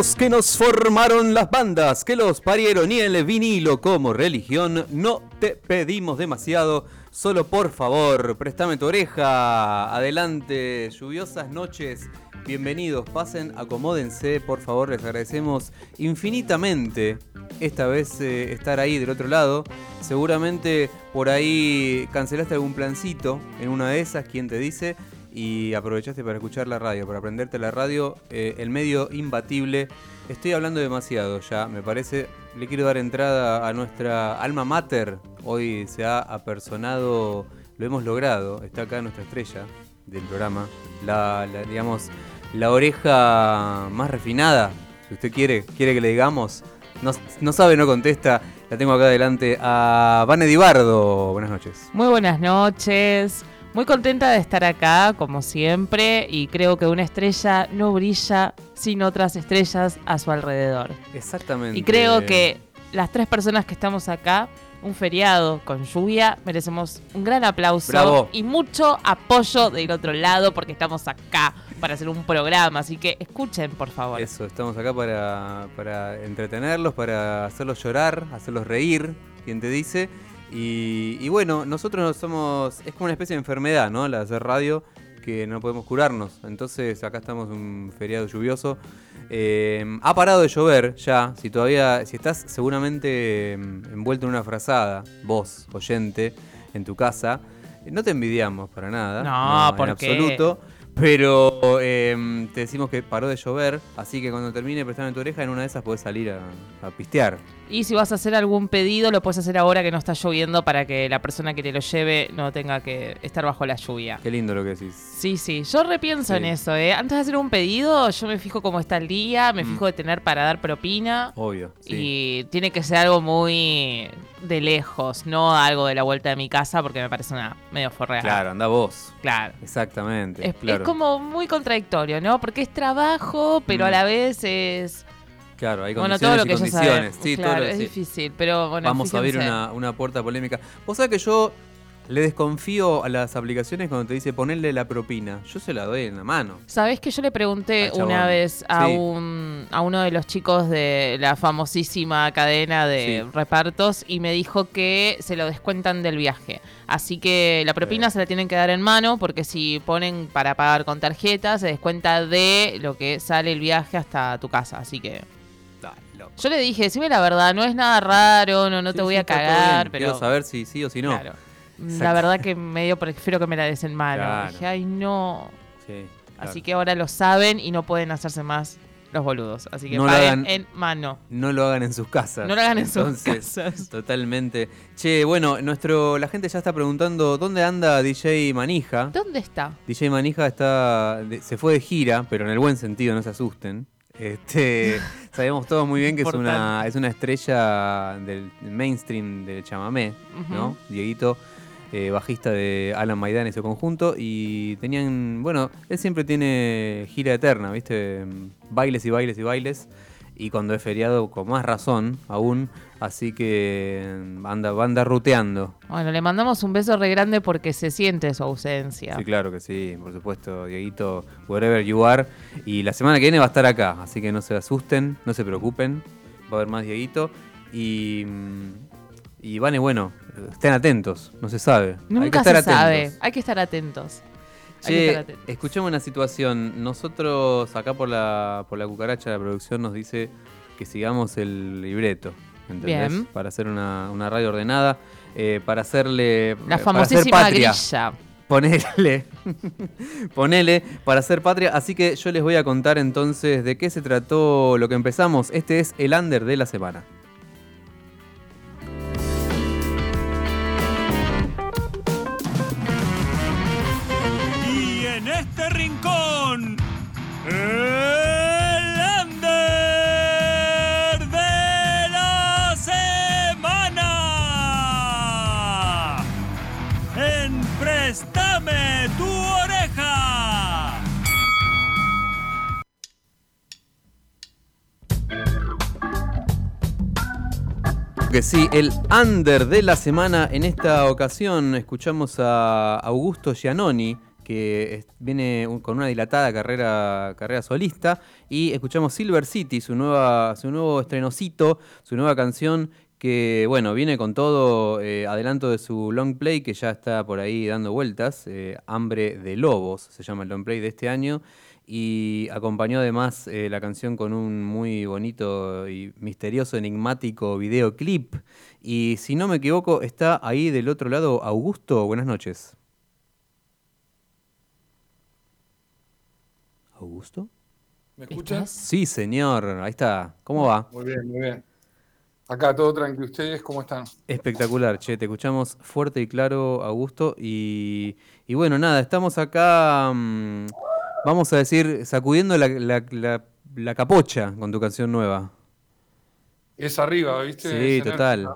que nos formaron las bandas, que los parieron y el vinilo como religión, no te pedimos demasiado, solo por favor, préstame tu oreja. Adelante, lluviosas noches, bienvenidos, pasen, acomódense, por favor, les agradecemos infinitamente esta vez eh, estar ahí del otro lado. Seguramente por ahí cancelaste algún plancito en una de esas, ¿quién te dice? Y aprovechaste para escuchar la radio, para aprenderte la radio, eh, el medio imbatible. Estoy hablando demasiado ya, me parece. Le quiero dar entrada a nuestra alma mater. Hoy se ha apersonado, lo hemos logrado. Está acá nuestra estrella del programa. La, digamos, la oreja más refinada, si usted quiere, quiere que le digamos. No, no sabe, no contesta. La tengo acá adelante a Vane Dibardo. Buenas noches. Muy buenas noches. Muy contenta de estar acá, como siempre, y creo que una estrella no brilla sin otras estrellas a su alrededor. Exactamente. Y creo que las tres personas que estamos acá, un feriado con lluvia, merecemos un gran aplauso y mucho apoyo del otro lado porque estamos acá para hacer un programa, así que escuchen, por favor. Eso, estamos acá para, para entretenerlos, para hacerlos llorar, hacerlos reír, quien te dice y, bueno, nosotros somos, es como una especie de enfermedad, ¿no? La de hacer radio, que no podemos curarnos. Entonces acá estamos en un feriado lluvioso. Eh, ha parado de llover ya, si todavía, si estás seguramente em, envuelto en una frazada, vos, oyente, en tu casa, no te envidiamos para nada. No, no en absoluto. Pero em, te decimos que paró de llover, así que cuando termine prestando tu oreja, en una de esas puedes salir a, pistear. Y si vas a hacer algún pedido, lo puedes hacer ahora que no está lloviendo para que la persona que te lo lleve no tenga que estar bajo la lluvia. Qué lindo lo que decís. Sí, sí. Yo repienso en eso, ¿eh? Antes de hacer un pedido, yo me fijo cómo está el día, me mm. fijo de tener para dar propina. Obvio. Y tiene que ser algo muy de lejos, no algo de la vuelta de mi casa, porque me parece una medio forreada. Claro, anda vos. Claro. Exactamente. Es, como muy contradictorio, ¿no? Porque es trabajo, pero a mm. la vez es. Claro, hay condiciones bueno, todo lo que condiciones. Sí, claro, es difícil, pero bueno. Vamos a abrir una, una puerta polémica. Vos sabés que yo le desconfío a las aplicaciones cuando te dice ponerle la propina. Yo se la doy en la mano. Sabés que yo le pregunté una vez a, un, a uno de los chicos de la famosísima cadena de repartos y me dijo que se lo descuentan del viaje. Así que la propina se la tienen que dar en mano porque si ponen para pagar con tarjeta se descuenta de lo que sale el viaje hasta tu casa. Así que... Yo le dije, decime la verdad, no es nada raro, no, no te voy a cagar, pero... Quiero saber si sí o si no. Claro. La verdad que medio prefiero que me la des en mano. Dije, ay, no. Así que ahora lo saben y no pueden hacerse más los boludos. Así que no paguen en mano. No lo hagan en sus casas. No lo hagan en sus casas. Totalmente. Che, bueno, nuestro, la gente ya está preguntando dónde anda DJ Manija. ¿Dónde está? DJ Manija está, se fue de gira, pero en el buen sentido, no se asusten. Este, sabemos todos muy bien que es una, es una estrella del mainstream del chamamé, ¿no? Dieguito eh, bajista de Alan Maidán y su conjunto, y tenían, bueno, él siempre tiene gira eterna, ¿viste? Bailes y bailes y bailes, y cuando es feriado, con más razón aún, así que anda, anda ruteando. Bueno, le mandamos un beso re grande porque se siente su ausencia. Sí, claro que sí, por supuesto, Dieguito, wherever you are, y la semana que viene va a estar acá, así que no se asusten, no se preocupen, va a haber más Dieguito, y... Y Vane, bueno, estén atentos, no se sabe. Nunca hay que estar se sabe, hay que estar atentos. Che, escuchemos una situación. Nosotros, acá por la, por la cucaracha de la producción, nos dice que sigamos el libreto. ¿Entendés? Bien. Para hacer una, radio ordenada. Eh, para hacerle. La famosísima grilla. Ponele, ponele para hacer patria. Así que yo les voy a contar entonces de qué se trató lo que empezamos. Este es el under de la semana. Que sí, el under de la semana. En esta ocasión escuchamos a Augusto Giannoni, que viene con una dilatada carrera, carrera solista. Y escuchamos Silver City, su, nueva, su nuevo estrenocito, su nueva canción que bueno, viene con todo eh, adelanto de su long play que ya está por ahí dando vueltas, eh, Hambre de Lobos se llama el long play de este año, y acompañó además eh, la canción con un muy bonito y misterioso, enigmático videoclip. Y si no me equivoco, está ahí del otro lado Augusto, buenas noches. ¿Augusto? ¿Me escuchas? Sí, señor, ahí está. ¿Cómo va? Muy bien, muy bien. Acá todo tranquilo. ¿Ustedes cómo están? Espectacular, che. Te escuchamos fuerte y claro, Augusto. Y, bueno, nada, estamos acá, mm, vamos a decir, sacudiendo la, capocha con tu canción nueva. Es arriba, ¿viste? Sí, total.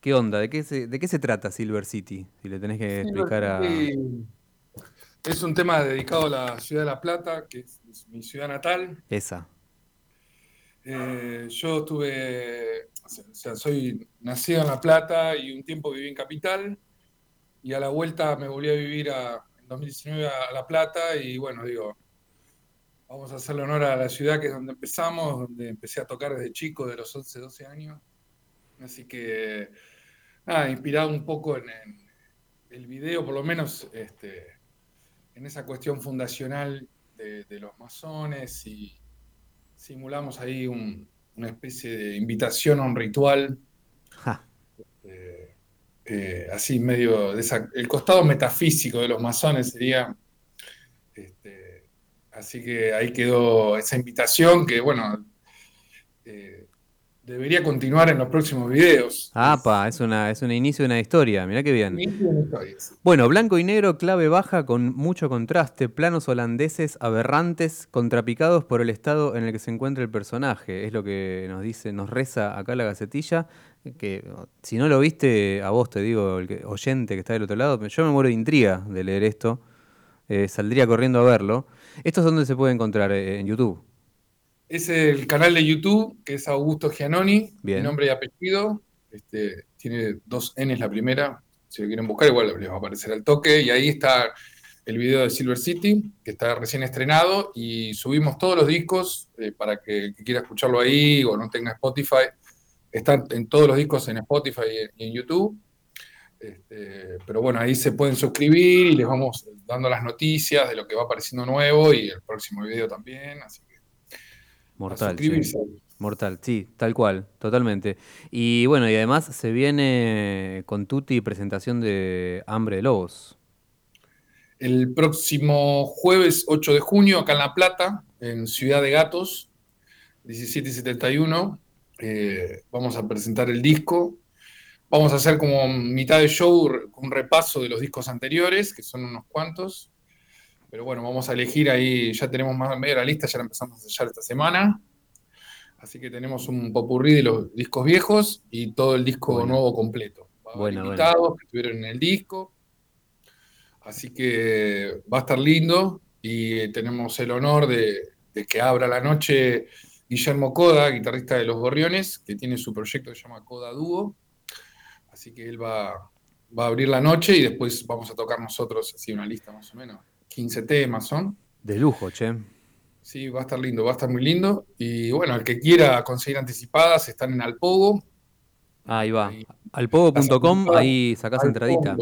¿Qué onda? ¿De qué, se, ¿De qué se trata Silver City? Si le tenés que explicar a... Es un tema dedicado a la ciudad de La Plata, que es mi ciudad natal. Esa. Eh, yo tuve, o sea, soy nacido en La Plata y un tiempo viví en Capital y a la vuelta me volví a vivir en 2019 a La Plata y bueno, digo, vamos a hacerle honor a la ciudad que es donde empezamos, donde empecé a tocar desde chico, de los 11, 12 años. Así que, nada, inspirado un poco en, el video, por lo menos este, en esa cuestión fundacional de, de los masones y simulamos ahí una especie de invitación a un ritual. Este, eh, así medio de el costado metafísico de los masones sería. Este, así que ahí quedó esa invitación que, bueno, eh, debería continuar en los próximos videos. Ah, pa, es, una, es un inicio de una historia, mirá qué bien. Bueno, blanco y negro, clave baja con mucho contraste, planos holandeses aberrantes, contrapicados por el estado en el que se encuentra el personaje. Es lo que nos dice, nos reza acá la gacetilla, que si no lo viste, a vos te digo, el oyente que está del otro lado, yo me muero de intriga de leer esto, eh, saldría corriendo a verlo. ¿Esto es donde se puede encontrar? Eh, ¿En YouTube? Es el canal de YouTube, que es Augusto Giannoni, mi nombre y apellido. Este, tiene dos N la primera. Si lo quieren buscar, igual les va a aparecer al toque. Y ahí está el video de Silver City, que está recién estrenado. Y subimos todos los discos eh, para que que quiera escucharlo ahí o no tenga Spotify. Están en todos los discos en Spotify y en, YouTube. Este, pero bueno, ahí se pueden suscribir y les vamos dando las noticias de lo que va apareciendo nuevo y el próximo video también. Así Mortal. Sí. Mortal, sí, tal cual, totalmente. Y bueno, y además se viene con Tutti presentación de Hambre de Lobos. El próximo jueves 8 de junio, acá en La Plata, en Ciudad de Gatos, 17 y 71, eh, vamos a presentar el disco. Vamos a hacer como mitad de show un repaso de los discos anteriores, que son unos cuantos. Pero bueno, vamos a elegir ahí, ya tenemos más media la lista, ya la empezamos a sellar esta semana. Así que tenemos un popurrí de los discos viejos y todo el disco nuevo completo. Bueno, invitados que estuvieron en el disco. Así que va a estar lindo y tenemos el honor de, que abra la noche Guillermo Coda, guitarrista de Los Gorriones, que tiene su proyecto que se llama Coda Dúo. Así que él va, va a abrir la noche y después vamos a tocar nosotros así una lista más o menos. 15 temas son. De lujo, che. Sí, va a estar lindo, va a estar muy lindo. Y bueno, el que quiera conseguir anticipadas están en Alpogo. Ahí va. Alpogo.com, ahí sacás entradita.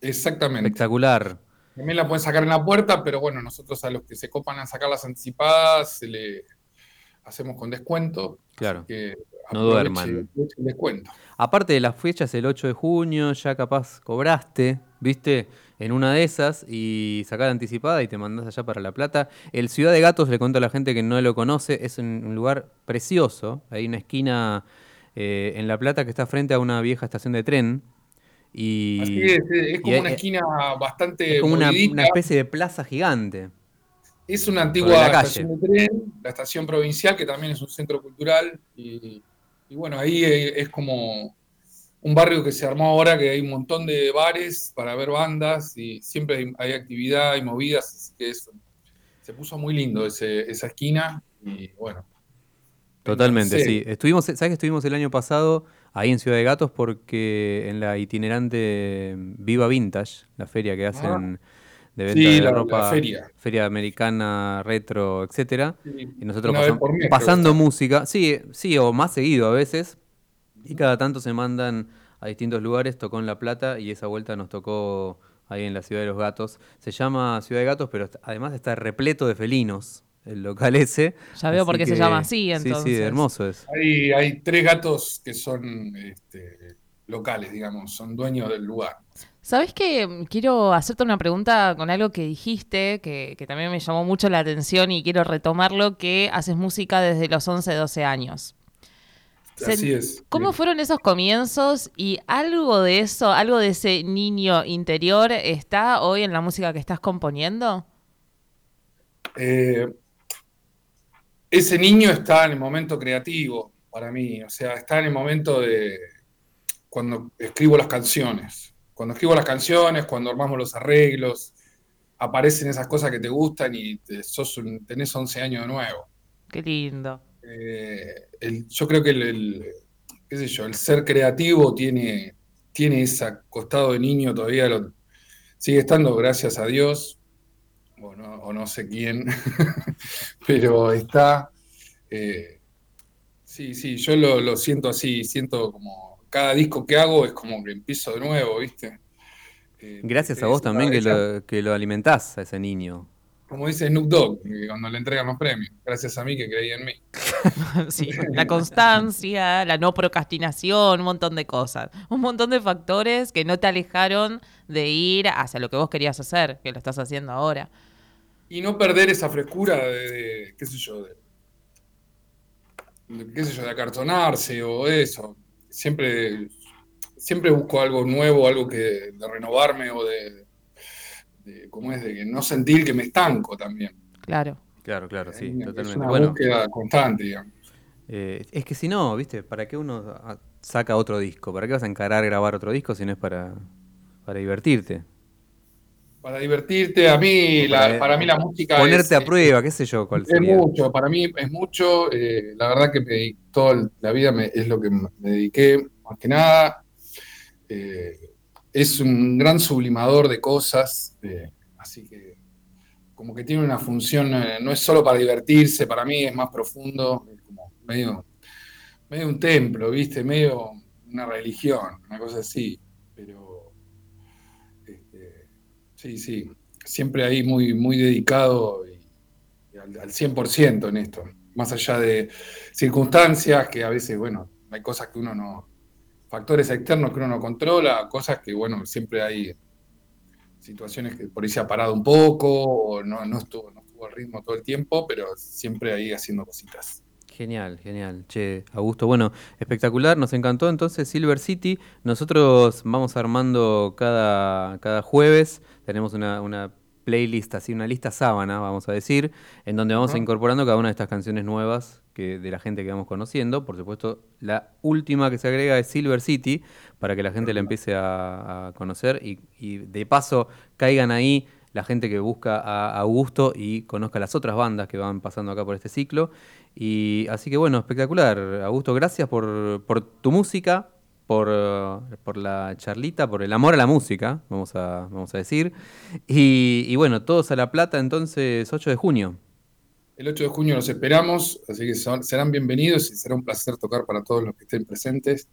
Exactamente. Espectacular. También la pueden sacar en la puerta, pero bueno, nosotros a los que se copan a sacar las anticipadas se le hacemos con descuento. Claro. Que no duerman. Descuento. Aparte de las fechas, el 8 de junio ya capaz cobraste, ¿viste? En una de esas y sacar anticipada y te mandás allá para La Plata. El Ciudad de Gatos, le cuento a la gente que no lo conoce, es un, lugar precioso. Hay una esquina eh, en La Plata que está frente a una vieja estación de tren. Y, Así es, es como una esquina bastante. Es como una, especie de plaza gigante. Es una antigua estación de tren, la estación provincial, que también es un centro cultural. y bueno, ahí es como un barrio que se armó ahora, que hay un montón de bares para ver bandas y siempre hay, actividad y movidas, así que eso, se puso muy lindo ese, esa esquina y bueno. Totalmente, sí. Estuvimos, ¿sabes que estuvimos el año pasado ahí en Ciudad de Gatos porque en la itinerante Viva Vintage, la feria que hacen ah. de venta de ropa, feria. feria. americana, retro, etcétera, y nosotros pasando música, sí, sí, o más seguido a veces, y cada tanto se mandan a distintos lugares, tocó en La Plata y esa vuelta nos tocó ahí en la Ciudad de los Gatos. Se llama Ciudad de Gatos, pero además está repleto de felinos el local ese. Ya veo por qué se llama así, entonces. Sí, sí, hermoso es. Hay, hay tres gatos que son este, locales, digamos, son dueños del lugar. Sabes que quiero hacerte una pregunta con algo que dijiste, que, que, también me llamó mucho la atención y quiero retomarlo, que haces música desde los 11, 12 años. Así es. ¿Cómo fueron esos comienzos y algo de eso, algo de ese niño interior está hoy en la música que estás componiendo? Eh, ese niño está en el momento creativo para mí, o sea, está en el momento de cuando escribo las canciones. Cuando escribo las canciones, cuando armamos los arreglos, aparecen esas cosas que te gustan y sos tenés 11 años de nuevo. Qué lindo. Eh, yo creo que el, qué sé yo, el ser creativo tiene, tiene ese costado de niño todavía, lo, sigue estando, gracias a Dios, o no, o no sé quién, pero está... Eh, sí, sí, yo lo, siento así, siento como cada disco que hago es como que empiezo de nuevo, ¿viste? Eh, gracias a vos también que lo, que lo alimentás a ese niño como dice Snoop Dogg, cuando le entregan los premios, gracias a mí que creí en mí. sí, la constancia, la no procrastinación, un montón de cosas, un montón de factores que no te alejaron de ir hacia lo que vos querías hacer, que lo estás haciendo ahora. Y no perder esa frescura de, qué sé yo, de, qué sé yo, de acartonarse o eso. Siempre, siempre busco algo nuevo, algo que de renovarme o de de, ¿cómo es? De no sentir que me estanco también. Claro. Claro, claro, sí, totalmente. Es una búsqueda constante, digamos. Eh, es que si no, ¿viste? ¿Para qué uno saca otro disco? ¿Para qué vas a encarar grabar otro disco si no es para, para divertirte? Para divertirte, a mí, la, para mí la música. Ponerte a prueba, qué sé yo. Cuál es mucho, para mí es mucho. Eh, la verdad que me, toda la vida me, es lo que me dediqué, más que nada. Eh, es un gran sublimador de cosas, eh, así que como que tiene una función, eh, no es solo para divertirse, para mí es más profundo, es como medio, medio un templo, ¿viste? Medio una religión, una cosa así, pero este, sí, sí, siempre ahí muy, muy dedicado al, al 100% en esto, más allá de circunstancias que a veces, bueno, hay cosas que uno no, factores externos que uno no controla, cosas que, bueno, siempre hay situaciones que por ahí se ha parado un poco, o no, no, estuvo, no estuvo al ritmo todo el tiempo, pero siempre ahí haciendo cositas. Genial, genial. Che, Augusto, bueno, espectacular, nos encantó entonces Silver City. Nosotros vamos armando cada, cada jueves, tenemos una, una playlist, así una lista sábana, vamos a decir, en donde vamos incorporando cada una de estas canciones nuevas que, de la gente que vamos conociendo. Por supuesto, la última que se agrega es Silver City, para que la gente la empiece a, conocer y, de paso caigan ahí la gente que busca a Augusto y conozca las otras bandas que van pasando acá por este ciclo. Y así que bueno, espectacular. Augusto, gracias por, por tu música, por, por, la charlita, por el amor a la música, vamos a, vamos a decir. Y, y bueno, todos a La Plata entonces 8 de junio. El 8 de junio los esperamos, así que serán bienvenidos y será un placer tocar para todos los que estén presentes.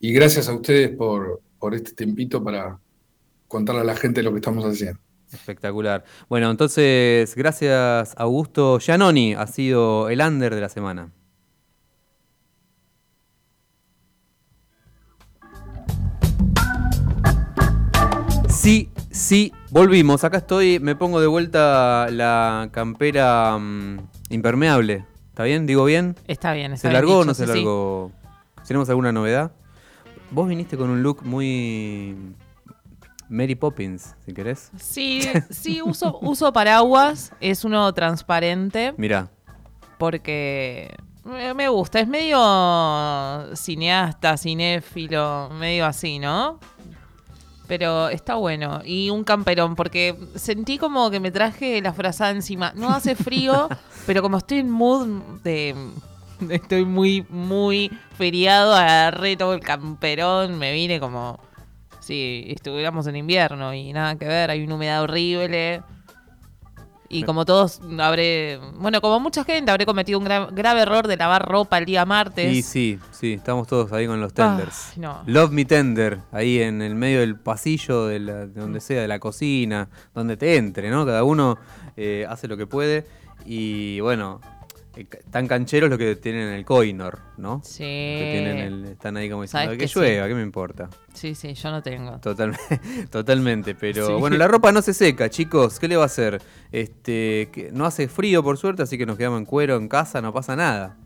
Y gracias a ustedes por, por este tiempito para contarle a la gente lo que estamos haciendo. Espectacular. Bueno, entonces, gracias Augusto Giannoni, ha sido el under de la semana. Sí, sí, volvimos. Acá estoy, me pongo de vuelta la campera mm, impermeable. ¿Está bien? ¿Digo bien? Está bien, está ¿Se largó o no se largó? ¿Tenemos alguna novedad? Vos viniste con un look muy Mary Poppins, si querés. Sí, sí, uso, uso paraguas. Es uno transparente. Mira. Porque me gusta. Es medio cineasta, cinéfilo, medio así, ¿no? Pero está bueno. Y un camperón, porque sentí como que me traje la frazada encima. No hace frío, pero como estoy en mood de estoy muy, muy feriado, agarré todo el camperón, me vine como si estuviéramos en invierno y nada que ver, hay una humedad horrible. Y como todos habré, bueno, como mucha gente habré cometido un grave error de lavar ropa el día martes. Sí, sí, sí, estamos todos ahí con los tenders. Love me tender, ahí en el medio del pasillo, de, donde sea, de la cocina, donde te entre, ¿no? Cada uno eh, hace lo que puede. Y bueno, tan cancheros los que tienen el coinor, ¿no? Sí. Que tienen el, están ahí como diciendo que, llueva, ¿qué me importa? Sí, sí, yo no tengo. Totalmente, totalmente. Pero bueno, la ropa no se seca, chicos. ¿Qué le va a hacer? Este, que no hace frío, por suerte, así que nos quedamos en cuero en casa, no pasa nada.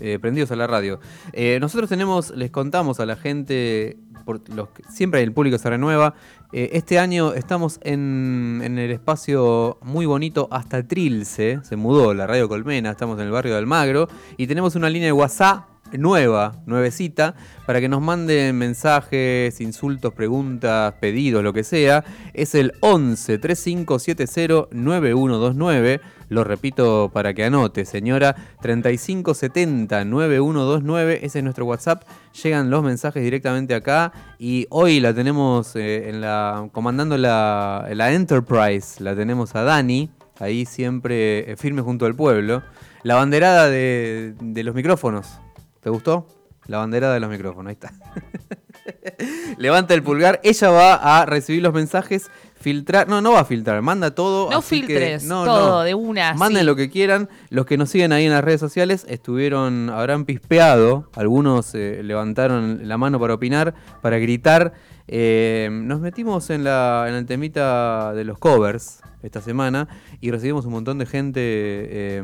Eh, prendidos a la radio. Eh, nosotros tenemos, les contamos a la gente, por los siempre el público se renueva. Eh, este año estamos en, en, el espacio muy bonito hasta Trilce, se mudó la radio Colmena, estamos en el barrio de Almagro y tenemos una línea de WhatsApp nueva, nuevecita, para que nos manden mensajes, insultos, preguntas, pedidos, lo que sea. Es el 11 3570 9129. Lo repito para que anote, señora. 3570 9129. Ese es nuestro WhatsApp. Llegan los mensajes directamente acá. Y hoy la tenemos eh, en la, comandando la, la Enterprise. La tenemos a Dani. Ahí siempre eh, firme junto al pueblo. La banderada de, de los micrófonos. ¿Te gustó? La bandera de los micrófonos, ahí está. Levanta el pulgar, ella va a recibir los mensajes, filtrar, no, no va a filtrar, manda todo. No filtres, todo, de una. Manden lo que quieran. Los que nos siguen ahí en las redes sociales estuvieron, habrán pispeado, algunos eh, levantaron la mano para opinar, para gritar. Eh, nos metimos en, la, en el temita de los covers esta semana y recibimos un montón de gente eh,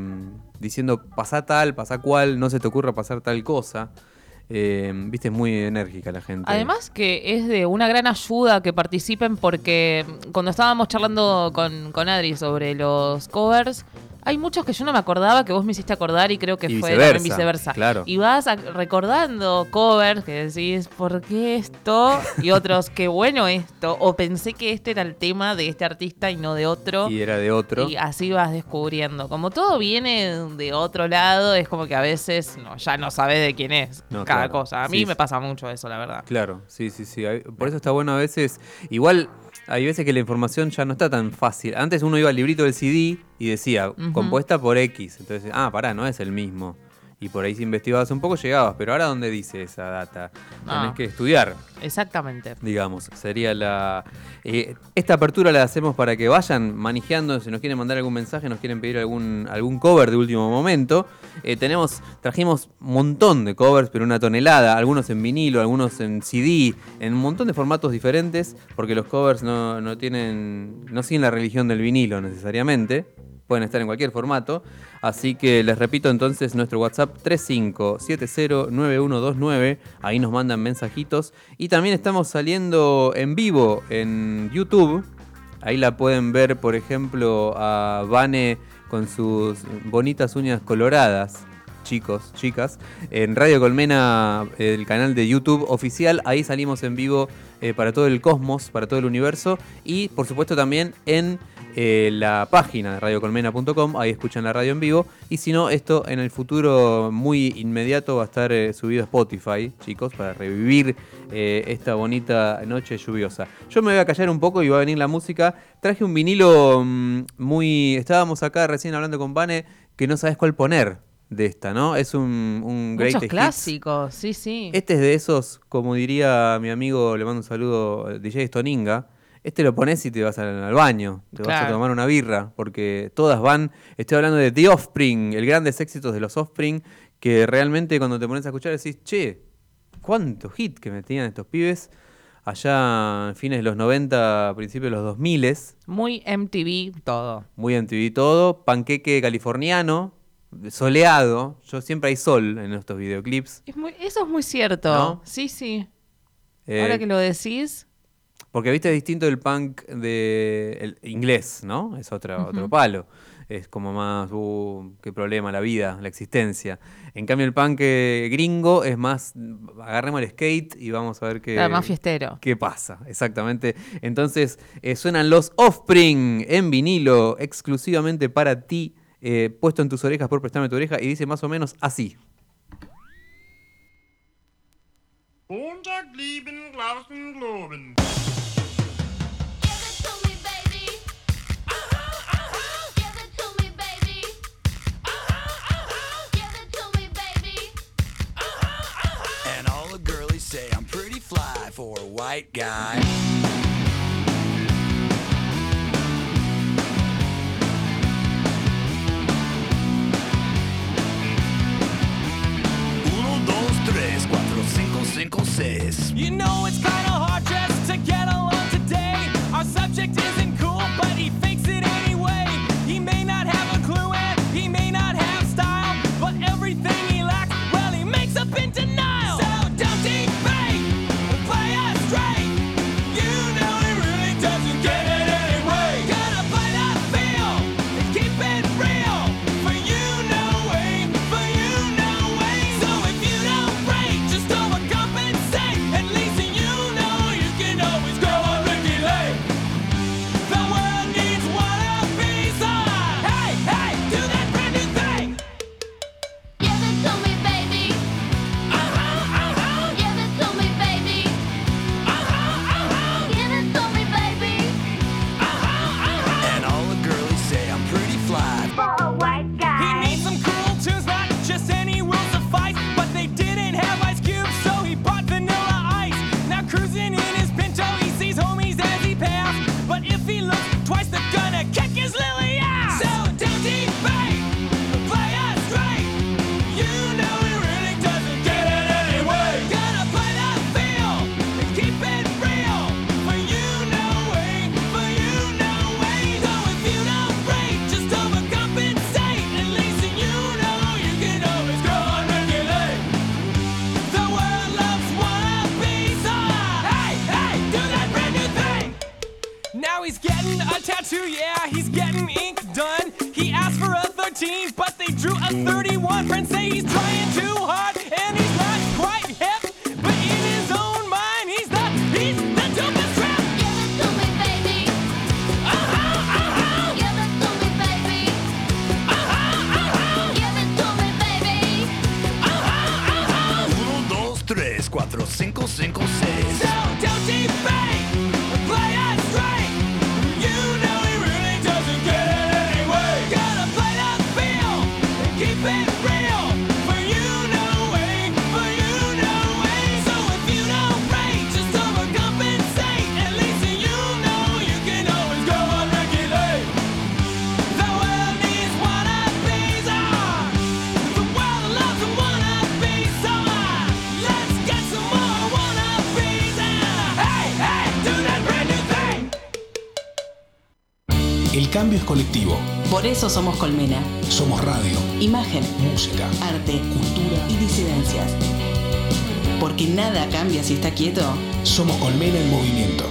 diciendo pasa tal, pasa cual, no se te ocurra pasar tal cosa. Eh, viste, es muy enérgica la gente. Además que es de una gran ayuda que participen porque cuando estábamos charlando con, con Adri sobre los covers, hay muchos que yo no me acordaba que vos me hiciste acordar y creo que fue viceversa. Claro. Y vas recordando covers que decís, ¿por qué esto? Y otros, qué bueno esto. O pensé que este era el tema de este artista y no de otro. Y era de otro. Y así vas descubriendo. Como todo viene de otro lado, es como que a veces no, ya no sabes de quién es cada cosa. A mí me pasa mucho eso, la verdad. Claro, sí, sí, sí. Por eso está bueno a veces. Igual hay veces que la información ya no está tan fácil. Antes uno iba al librito del CD y decía, compuesta por X. Entonces, ah, pará, no es el mismo y por ahí si investigabas un poco llegabas, pero ahora ¿dónde dice esa data? Tenés que estudiar. Exactamente. Digamos, sería la... Eh, esta apertura la hacemos para que vayan manejando, si nos quieren mandar algún mensaje, nos quieren pedir algún, algún cover de último momento. Eh, tenemos, trajimos un montón de covers, pero una tonelada, algunos en vinilo, algunos en CD, en un montón de formatos diferentes, porque los covers no, no tienen, no siguen la religión del vinilo necesariamente pueden estar en cualquier formato. Así que les repito entonces nuestro WhatsApp 35709129. Ahí nos mandan mensajitos. Y también estamos saliendo en vivo en YouTube. Ahí la pueden ver, por ejemplo, a Vane con sus bonitas uñas coloradas. Chicos, chicas, en Radio Colmena, el canal de YouTube oficial, ahí salimos en vivo eh, para todo el cosmos, para todo el universo y por supuesto también en eh, la página de radiocolmena.com, ahí escuchan la radio en vivo. Y si no, esto en el futuro muy inmediato va a estar eh, subido a Spotify, chicos, para revivir esta bonita noche lluviosa. Yo me voy a callar un poco y va a venir la música. Traje un vinilo mm, muy... Estábamos acá recién hablando con Vane que no sabes cuál poner de esta, ¿no? Es un, un Muchos clásicos, sí, sí. Este es de esos, como diría mi amigo, le mando un saludo, DJ Stoninga este lo pones y te vas al, baño, te vas a tomar una birra, porque todas van. Estoy hablando de The Offspring, el grandes éxitos de los Offspring, que realmente cuando te pones a escuchar decís, che, cuánto hit que metían estos pibes allá en fines de los 90, principios de los 2000. Muy MTV todo. Muy MTV todo, panqueque californiano, soleado. Yo siempre hay sol en estos videoclips. eso es muy cierto. Sí, sí. Ahora eh, que lo decís. Porque viste, es distinto el punk de inglés, ¿no? Es otro, otro palo. Es como más, uh, qué problema, la vida, la existencia. En cambio, el punk eh, gringo es más, agarremos el skate y vamos a ver qué. más fiestero. ¿Qué pasa? Exactamente. Entonces, eh, suenan los Offspring en vinilo, exclusivamente para ti, eh, puesto en tus orejas por prestarme tu oreja y dice más o menos así. And all the girlies say I'm pretty fly for a white guy. Cinco, seis. You know it's kinda hard just to get along today. Our subject isn't es colectivo. Por eso somos Colmena. Somos radio, Imagen, música, arte cultura. y disidencias. Porque nada cambia si está quieto. Somos Colmena en movimiento.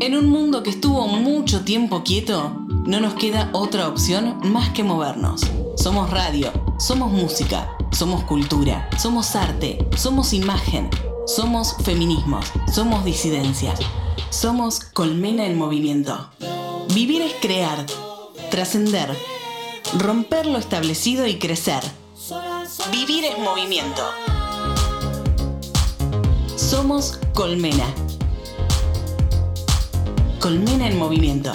En un mundo que estuvo mucho tiempo quieto, no nos queda otra opción más que movernos. Somos radio, somos música, somos cultura, somos arte, somos imagen, somos feminismos, somos disidencias, somos colmena en movimiento. Vivir es crear, trascender, romper lo establecido y crecer. Vivir es movimiento. Somos colmena. Colmena en movimiento.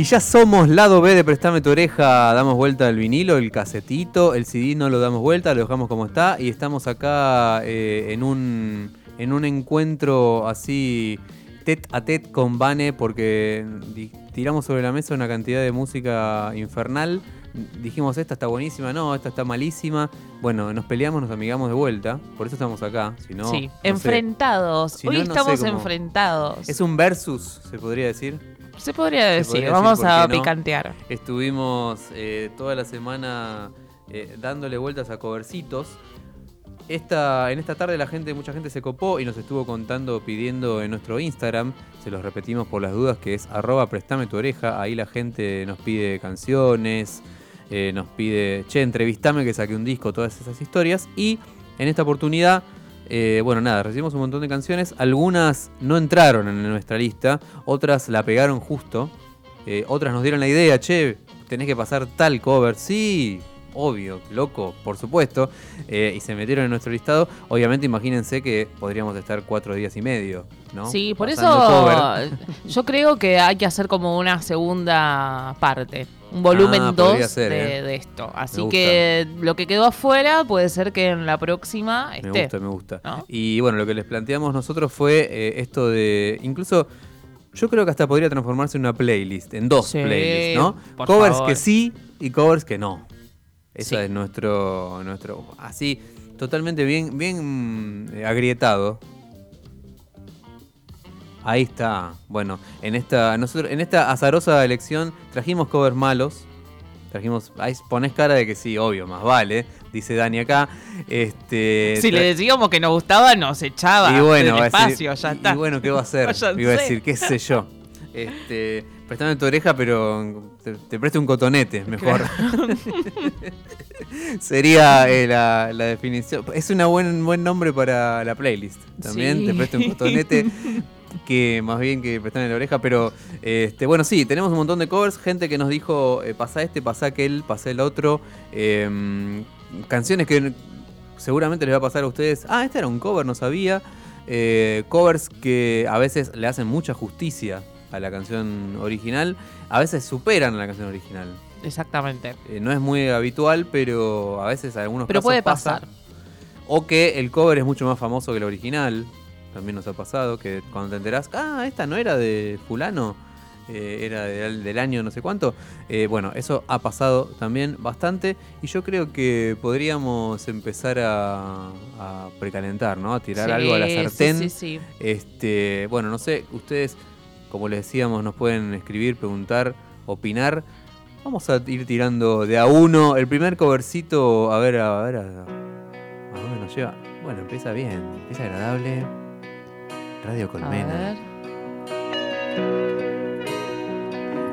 Y ya somos lado B de Prestame tu oreja, damos vuelta al vinilo, el casetito, el CD no lo damos vuelta, lo dejamos como está y estamos acá eh, en, un, en un encuentro así tet a tet con Vane porque tiramos sobre la mesa una cantidad de música infernal. Dijimos, esta está buenísima, no, esta está malísima. Bueno, nos peleamos, nos amigamos de vuelta, por eso estamos acá. Si no, sí, no sé. enfrentados. Si Hoy no, no estamos sé enfrentados. Es un versus, se podría decir. Se podría decir, podría vamos decir, a picantear. Estuvimos eh, toda la semana eh, dándole vueltas a covercitos. Esta, en esta tarde la gente, mucha gente se copó y nos estuvo contando, pidiendo en nuestro Instagram, se los repetimos por las dudas, que es arroba prestame tu oreja. Ahí la gente nos pide canciones, eh, nos pide, che, entrevistame que saqué un disco, todas esas historias. Y en esta oportunidad Eh, bueno, nada, recibimos un montón de canciones. Algunas no entraron en nuestra lista, otras la pegaron justo. eh, otras nos dieron la idea, che, tenés que pasar tal cover. Sí, obvio, loco, por supuesto. eh, y se metieron en nuestro listado. Obviamente, imagínense que podríamos estar cuatro días y medio, ¿no? Sí, por Pasando eso cover. yo creo que hay que hacer como una segunda parte, un volumen Ah, 2 podría ser, de, eh. de esto. Así que lo que quedó afuera puede ser que en la próxima Me esté. gusta, me gusta. ¿no? Y bueno, lo que les planteamos nosotros fue eh, esto de. Incluso. Yo creo que hasta podría transformarse en una playlist, en dos Sí, playlists, ¿no? covers favor. que sí y covers que no. Sí. es nuestro, nuestro. Así, totalmente bien, bien mm, agrietado. Ahí está. Bueno, en esta, nosotros, en esta azarosa elección trajimos covers malos. Trajimos. Ahí pones cara de que sí, obvio, más vale. Dice Dani acá. Este. Si le decíamos que nos gustaba, nos echaba y bueno, del decir- ya y- está. Y bueno, ¿qué va a hacer? Iba a decir, qué sé yo. Este, préstame tu oreja, pero te, te presto un cotonete, mejor. Sería eh, la, la definición. Es un buen, buen nombre para la playlist. También Sí. te presto un cotonete. Que más bien que prestarme la oreja, pero este, bueno, sí, tenemos un montón de covers, gente que nos dijo, eh, pasa este, pasa aquel, pasa el otro, em, canciones que seguramente les va a pasar a ustedes, ah, este era un cover, no sabía, eh, covers que a veces le hacen mucha justicia a la canción original, a veces superan a la canción original. Exactamente. Eh, no es muy habitual, pero a veces en algunos Pero casos puede pasa. pasar. O que el cover es mucho más famoso que el original. También nos ha pasado que cuando te enterás, ah, esta no era de fulano, eh, era del, del año no sé cuánto. Eh, bueno, eso ha pasado también bastante y yo creo que podríamos empezar a, a precalentar, ¿no? A tirar Sí, algo a la sartén. sí, sí. Este, bueno, no sé, ustedes, como les decíamos, nos pueden escribir, preguntar, opinar. Vamos a ir tirando de a uno. El primer covercito, a ver, a ver, a, a dónde nos lleva. Bueno, empieza bien, empieza agradable. Radio A Colmena. ver.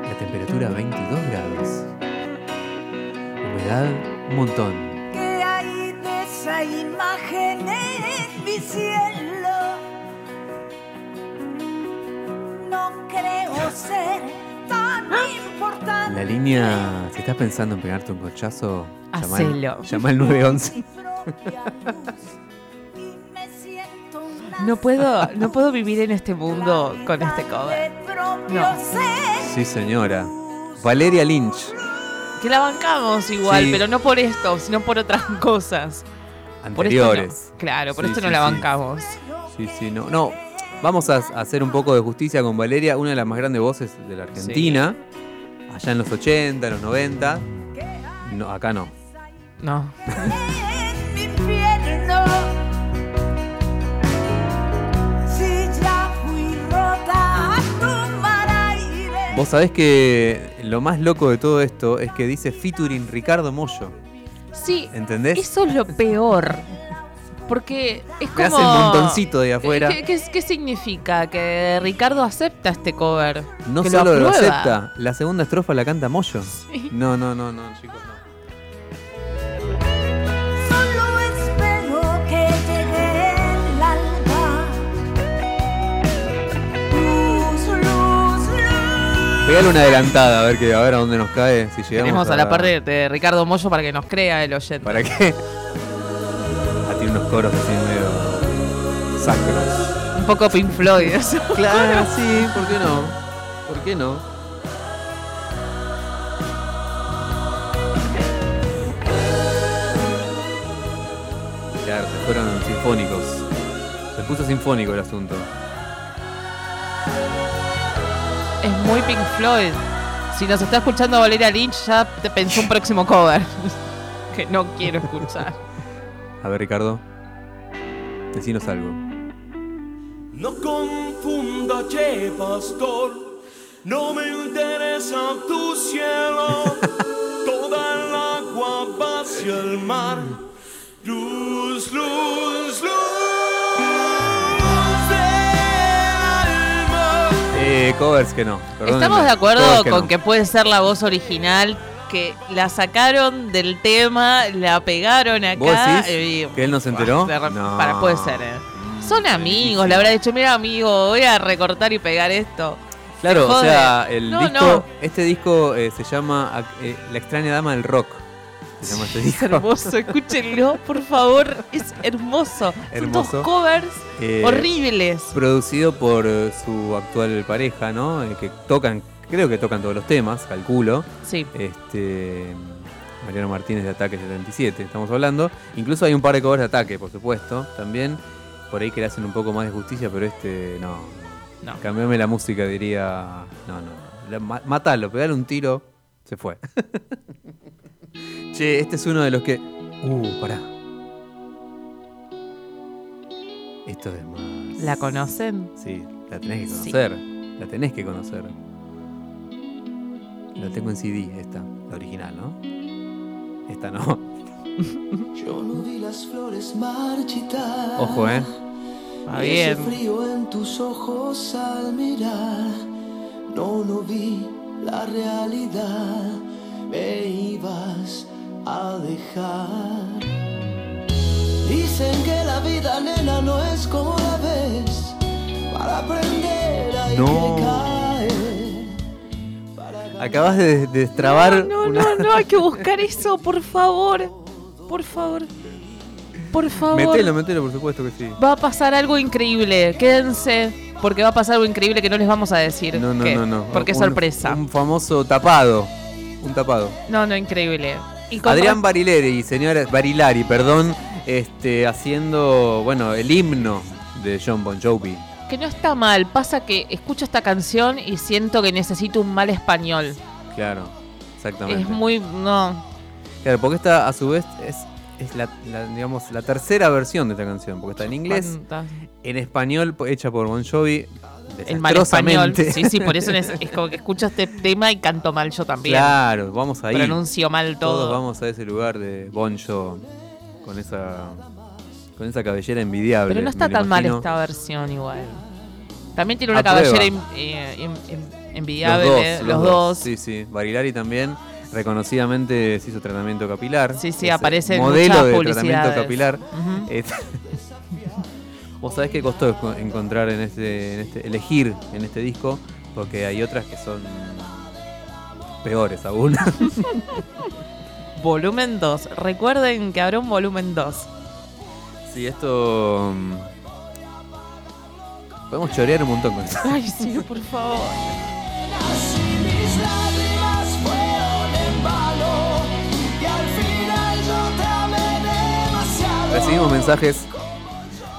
La temperatura 22 grados. Humedad un montón. ¿Qué hay de esa imagen en mi cielo? No creo ser tan importante. La línea, si estás pensando en pegarte un cochazo, llama al, Hacelo. llama al 911. No puedo, no puedo vivir en este mundo con este cover. No. Sí, señora. Valeria Lynch. Que la bancamos igual, Sí. pero no por esto, sino por otras cosas. Por esto no. Anteriores. Claro, por Sí, esto sí, no la bancamos. Sí, sí, no. No, vamos a hacer un poco de justicia con Valeria, una de las más grandes voces de la Argentina. Allá en los 80, los 90. No, acá no. No. Vos sabés que lo más loco de todo esto es que dice featuring Ricardo Mollo. Sí, ¿Entendés? eso es lo peor. Porque es Me como. hace el montoncito de afuera. ¿Qué, qué- qué significa? Que Ricardo acepta este cover. No solo lo, acepta, la segunda estrofa la canta Mollo. No, no, no, no, chicos, no. Pegale una adelantada a ver que a ver a dónde nos cae si llegamos Tenemos a la parte de Ricardo Mollo para que nos crea el oyente. ¿Para qué? Ah, tiene unos coros así medio sacros. Un poco Pink Floyd. eso. Claro, sí, ¿por qué no? ¿Por qué no? Claro, se fueron sinfónicos. Se puso sinfónico el asunto. Es muy Pink Floyd. Si nos está escuchando Valeria Lynch, ya te pensó un próximo cover. que no quiero escuchar. A ver, Ricardo. Decinos algo. No confunda, che pastor, no me interesa tu cielo. Toda el agua va hacia el mar. Luz, luz, luz Eh, covers que no. Perdónenme. Estamos de acuerdo con no. que puede ser la voz original, que la sacaron del tema, la pegaron acá. ¿Vos decís y- que él no se enteró? rep- No. Para, puede ser, ¿eh? Son amigos, le habrá dicho, mira amigo, voy a recortar y pegar esto. Claro, Se o sea, el No, disco, este disco eh, se llama eh, La extraña dama del rock. Se llama este Es hermoso, escúchenlo, por favor. Es hermoso. Son dos covers Eh, horribles. Producido por eh, su actual pareja, ¿no? Eh, que tocan, creo que tocan todos los temas, calculo. Sí. Este. Mariano Martínez de Ataque 77, estamos hablando. Incluso hay un par de covers de Ataque, por supuesto, también. Por ahí que le hacen un poco más de justicia, pero este, no. No. Cambiame la música, diría. No, no. Matalo, pegale un tiro, se fue. che, este es uno de los que. Uh, pará. Esto es más. ¿La conocen? Sí, la tenés que Sí. conocer. La tenés que conocer. Lo tengo en CD, esta, la original, ¿no? Esta no. Yo no vi las flores marchitar. Ojo, ¿eh? Va bien. frío en tus ojos al mirar. No, no vi la realidad. Me ibas a dejar. Dicen que la vida, nena, no es como la ves. Para aprender hay No. que caer. Acabas de, de destrabar No, una. no, no, hay que buscar eso, por favor. Por favor. Por favor. Metelo, metelo, por supuesto que sí. Va a pasar algo increíble. Quédense, porque va a pasar algo increíble que no les vamos a decir. No, no, qué, no, no. Porque es sorpresa. Un famoso tapado. Un tapado. No, no, increíble. Y Adrián Barilari, señora Barilari, perdón, este, haciendo, bueno, el himno de John Bon Jovi. Que no está mal. Pasa que escucho esta canción y siento que necesito un mal español. Claro, exactamente. Es muy. No. Claro, porque esta a su vez es, es la, la, digamos, la tercera versión de esta canción, porque está en inglés, Fantástico. en español hecha por Bon Jovi, El mal español. Sí, sí, por eso es, es como que escucho este tema y canto mal yo también. Claro, vamos ahí. Pronuncio mal todo. Todos vamos a ese lugar de Bon Jo con esa con esa cabellera envidiable. Pero no está tan mal esta versión igual. También tiene una Aprueba. cabellera in- eh, in- in- envidiable. Los dos, eh, los los dos. dos. Sí, sí. Barilari también reconocidamente se hizo tratamiento capilar. Sí, sí, aparece en modelo de tratamiento capilar. Eh, Vos sabés qué costó encontrar en este, en este, elegir en este disco, porque hay otras que son peores aún. Volumen 2. Recuerden que habrá un volumen 2. sí, esto. mm, Podemos chorear un montón con esto. Ay, sí, por favor. Recibimos mensajes.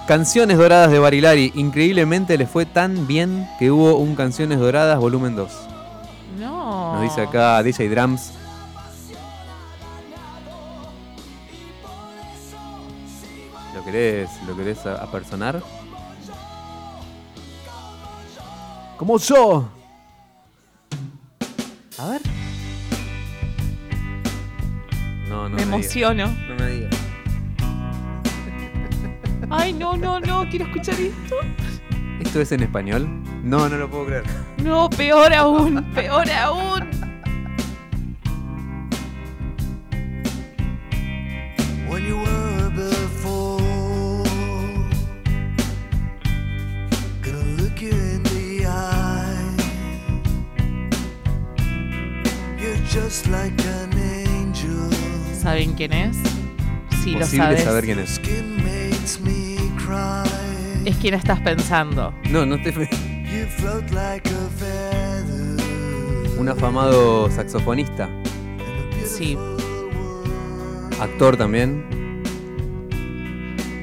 Canciones Doradas de Barilari. Increíblemente le fue tan bien que hubo un Canciones Doradas volumen 2. No. Nos dice acá DJ Drums. ¿Lo querés, lo querés apersonar? Como yo. A ver. No, no Me digas. emociono. No me digas. Ay, no, no, no. Quiero escuchar esto. ¿Esto es en español? No, no lo puedo creer. No, peor aún. Peor aún. when you were before. Gonna look you in the eye. You're just like an angel. ¿Saben quién es? Sí, lo Posible sabes. saber quién es. Es quien estás pensando. No, no te... Un afamado saxofonista. Sí. Actor también.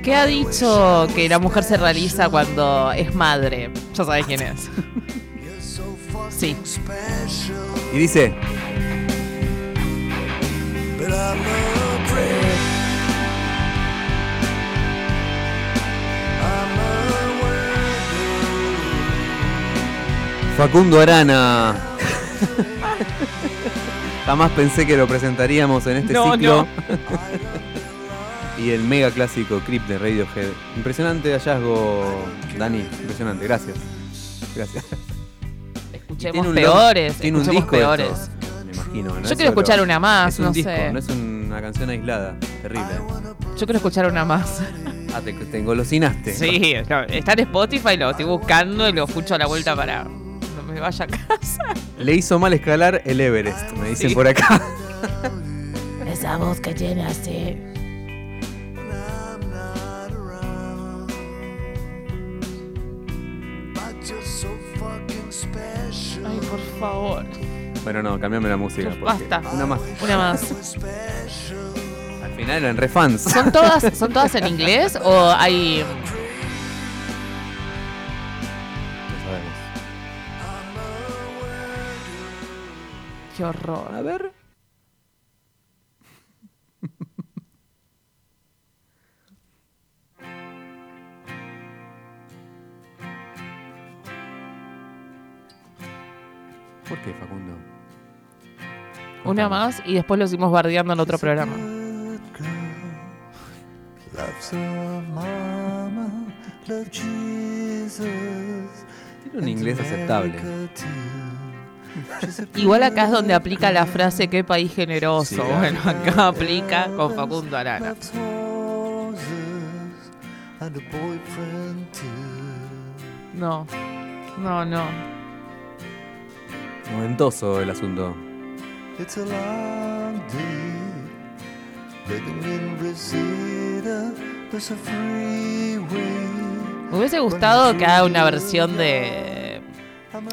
¿Qué ha dicho que la mujer se realiza cuando es madre? Ya sabes quién es. Sí. Y dice... Facundo Arana. Jamás pensé que lo presentaríamos en este No, ciclo. y el mega clásico Creep de Radiohead. Impresionante hallazgo, Dani. Impresionante, gracias. Gracias. Escuchemos Tiene un peores. tiene un escuchemos disco peores. esto, me imagino. imagino. ¿no? Yo quiero solo. escuchar una más, Es un no disco, sé. no es una canción aislada. Terrible. Yo quiero escuchar una más. Ah, te, te engolosinaste. Sí, no, está en Spotify, lo estoy buscando y lo escucho a la vuelta para me vaya a casa. Le hizo mal escalar el Everest, me dicen Sí. por acá. Esa voz que tiene así. Ay, por favor. Bueno, no, cambiame la música. porque- Basta. Una más. Una más. Al final eran re fans. ¿Son todas, ¿Son todas en inglés o hay.? Qué horror. A ver. ¿Por qué, Facundo? Una más y después lo seguimos bardeando en otro programa. Tiene un inglés aceptable. Igual acá es donde aplica la frase qué país generoso. Sí, bueno, acá aplica con Facundo Arana. No, no, no. Noventoso el asunto. It's a long day living in Reseda. There's a freeway. Me hubiese gustado que haga una versión de,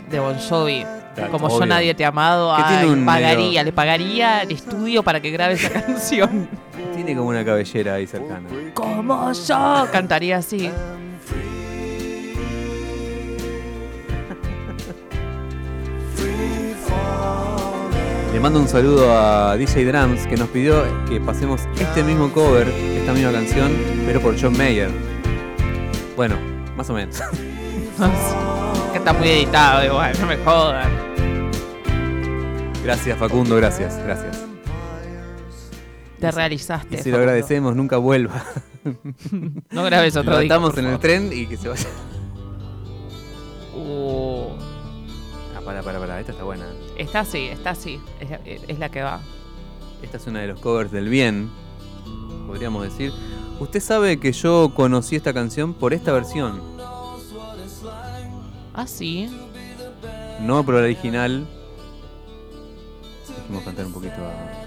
de Bon Jovi. Claro, Como yo nadie te ha amado, ay, pagaría, medio- le pagaría el estudio para que grabe esa canción. Tiene como una cabellera ahí cercana. Como yo cantaría así. Le mando un saludo a DJ Drums que nos pidió que pasemos este mismo cover, esta misma canción, pero por John Mayer. Bueno, más o menos. que está muy editado igual, no me jodan. Gracias Facundo, gracias, gracias. Te realizaste. Y si lo agradecemos, nunca vuelva. No grabes otro atamos por en el tren y que se vaya. Uh, Ah, para, para, para, esta está buena. está así, está así. Es, es la que va. Esta es una de los covers del bien, podríamos decir. Usted sabe que yo conocí esta canción por esta versión, Ah, sí. no por la original. Dejemos cantar un poquito a...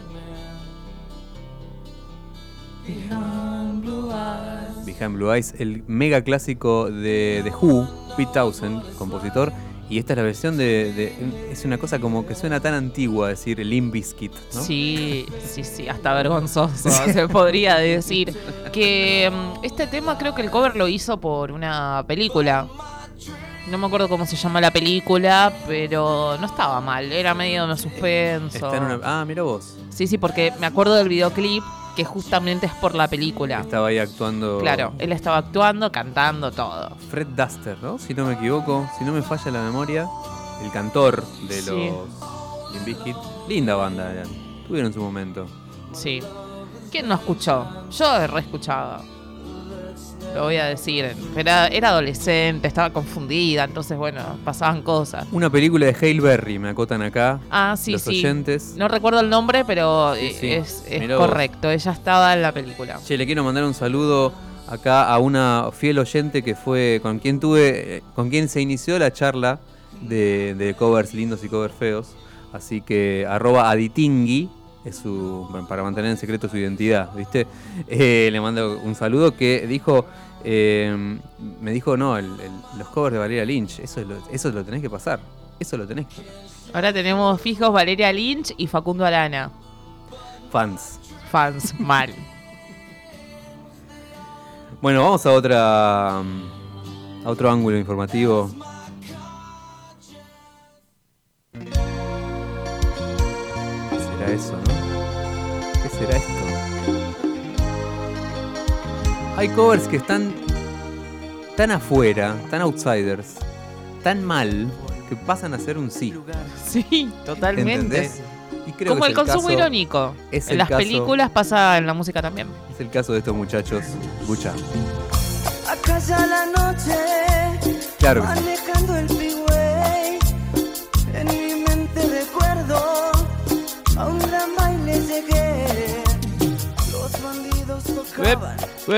Behind Blue Eyes, el mega clásico de The Who, Pete Townsend, compositor. Y esta es la versión de, de- Es una cosa como que suena tan antigua decir Limp Bizkit, ¿no? Sí, sí, sí, hasta vergonzoso se podría decir. Que mm, este tema creo que el cover lo hizo por una película. No me acuerdo cómo se llama la película, pero no estaba mal, era medio de suspenso. Está en una- Ah, mira vos. Sí, sí, porque me acuerdo del videoclip que justamente es por la película. Estaba ahí actuando. Claro, él estaba actuando, cantando, todo. Fred Duster, ¿no? Si no me equivoco, si no me falla la memoria, el cantor de Sí. los Limp Bizkit. Linda banda, eran. tuvieron su momento. Sí. ¿Quién no escuchó? Yo he reescuchado. Lo voy a decir. Era, era adolescente, estaba confundida, entonces, bueno, pasaban cosas. Una película de Hale Berry, me acotan acá. Ah, sí, los sí. oyentes. No recuerdo el nombre, pero Sí, eh, sí. es, es correcto. Ella estaba en la película. Che, le quiero mandar un saludo acá a una fiel oyente que fue con quien tuve, con quien se inició la charla de, de covers lindos y covers feos. Así que arroba aditingui es su para mantener en secreto su identidad, ¿viste? Eh, le mando un saludo que dijo, eh, me dijo, no, el- el- los covers de Valeria Lynch, eso lo, eso lo tenés que pasar, eso lo tenés que Ahora tenemos fijos Valeria Lynch y Facundo Arana. fans. Fans, mal. Bueno, vamos a otra a otro ángulo informativo. ¿Qué será eso, no? ¿Qué será esto? Hay covers que están tan afuera, tan outsiders, tan mal, que pasan a ser un sí. Sí, totalmente. ¿Entendés? Y creo Como que el es consumo caso- irónico. es en las caso- películas pasa en la música también. Es el caso de estos muchachos. Escucha. Acalla la noche, Claro que sí.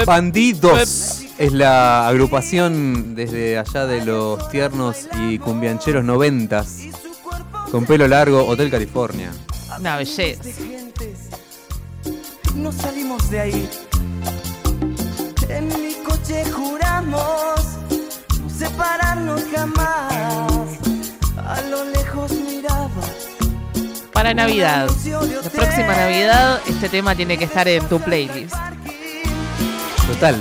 Bandidos es la agrupación desde allá de los tiernos y cumbiancheros noventas. Con pelo largo, Hotel California. Una belleza. No salimos de ahí. En mi coche juramos no separarnos jamás. Para Navidad. La próxima Navidad, este tema tiene que estar en tu playlist. Total.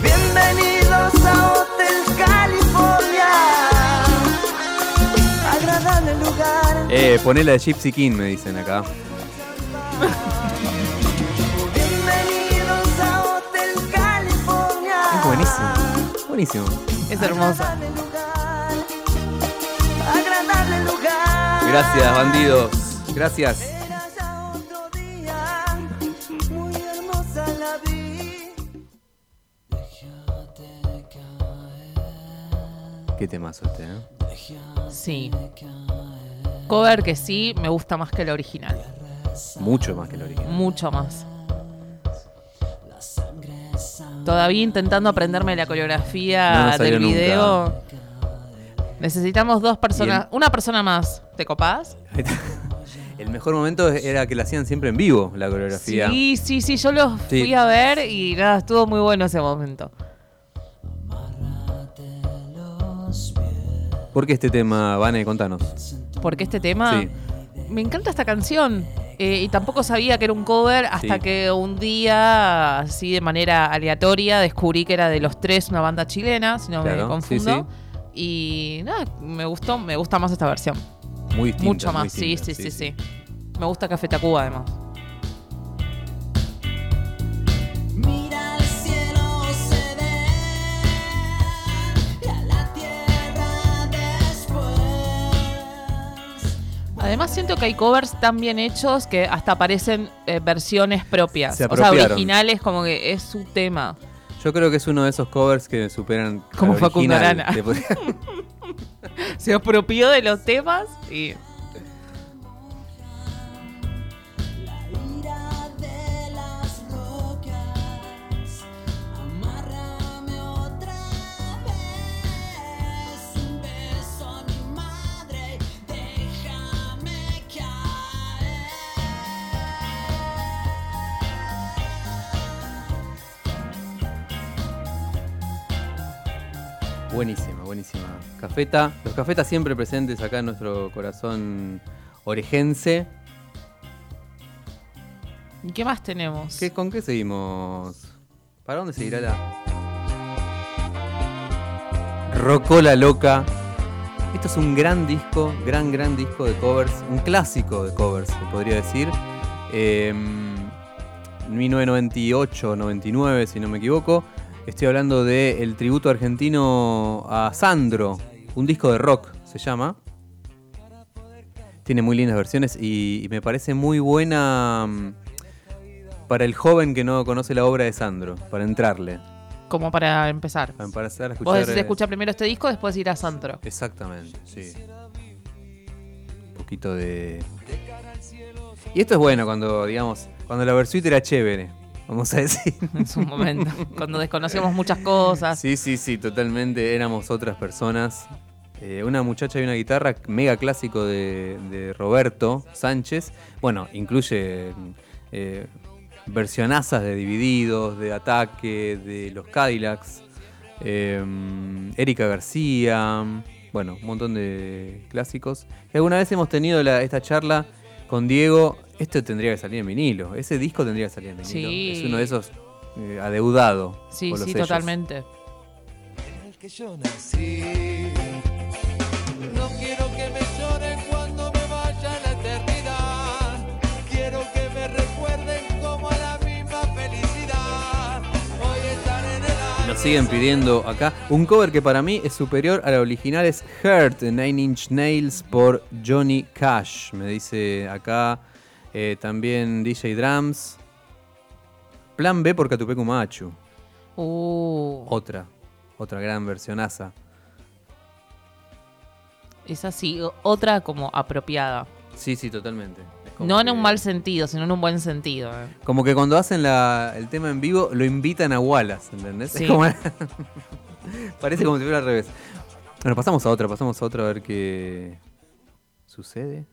Bienvenidos a Hotel California. Agradable lugar. Eh, poné la de Gypsy King, me dicen acá. Bienvenidos a Hotel California. Es buenísimo. Buenísimo. Es hermosa. Gracias, bandidos. Gracias. Qué temazo este, ¿eh? Sí. Cover que sí, me gusta más que el original. Mucho más que el original. Mucho más. Todavía intentando aprenderme la coreografía No del nunca. Necesitamos dos personas. Una persona más. ¿Te copás? El mejor momento era que la hacían siempre en vivo, la coreografía. Sí, sí, sí. Yo los Sí. fui a ver y nada, estuvo muy bueno ese momento. ¿Por qué este tema, Vane? Contanos. Porque este tema. Sí. Me encanta esta canción. eh, y tampoco sabía que era un cover hasta Sí. que un día, así de manera aleatoria, descubrí que era de los tres una banda chilena, si no me Claro, confundo. Y nada, me gustó, me gusta más esta versión. Muy distinta. Mucho muy más, sí, sí, sí, sí, Me gusta Café Tacuba además. Mira el cielo ceder y a la tierra después. Además siento que hay covers tan bien hechos que hasta aparecen eh, versiones propias. Se o sea, originales como que es su tema. Yo creo que es uno de esos covers que superan. Como Facundo. Arana. Se apropió de los temas y... Cafeta. Los cafetas siempre presentes acá en nuestro corazón orejense. ¿Y qué más tenemos? ¿Qué, ¿Con qué seguimos? ¿Para dónde seguirá la.? Rocola Loca. Esto es un gran disco, gran, gran disco de covers. Un clásico de covers, se podría decir. Eh, 1998-99, si no me equivoco. Estoy hablando del tributo argentino a Sandro. Un disco de rock se llama. Tiene muy lindas versiones y, y me parece muy buena mm, para el joven que no conoce la obra de Sandro, para entrarle. Como para empezar. Para empezar a escuchar. Vos decís eh, escuchar primero este disco, después ir a Santro. Exactamente, sí. Un poquito de. Y esto es bueno cuando, digamos, cuando la Versuit era chévere, vamos a decir. En su momento. cuando desconocíamos muchas cosas. Sí, sí, sí, totalmente. Éramos otras personas. Eh, una muchacha y una guitarra mega clásico de, de Roberto Sánchez. Bueno, incluye eh, versionazas de Divididos, de Ataque, de los Cadillacs, eh, Erika García, bueno, un montón de clásicos. Y alguna vez hemos tenido la- esta charla con Diego. Esto tendría que salir en vinilo. Ese disco tendría que salir en vinilo. Sí. Es uno de esos eh, adeudado. Sí, por los sí, sellos. totalmente. que yo nací. Nos siguen pidiendo acá un cover que para mí es superior a la original es Hurt Nine Inch Nails por Johnny Cash. Me dice acá eh, también DJ Drums. Plan B por Catupecu Machu. Uh, Otra, otra gran versionaza. es así. Otra como apropiada. Sí, sí, totalmente. Como No en que- un mal sentido, sino en un buen sentido. eh. Como que cuando hacen la- el tema en vivo, lo invitan a Wallace, ¿entendés? Sí. Es como- Parece como si fuera al revés. Bueno, pasamos a otra, pasamos a otra a ver qué sucede.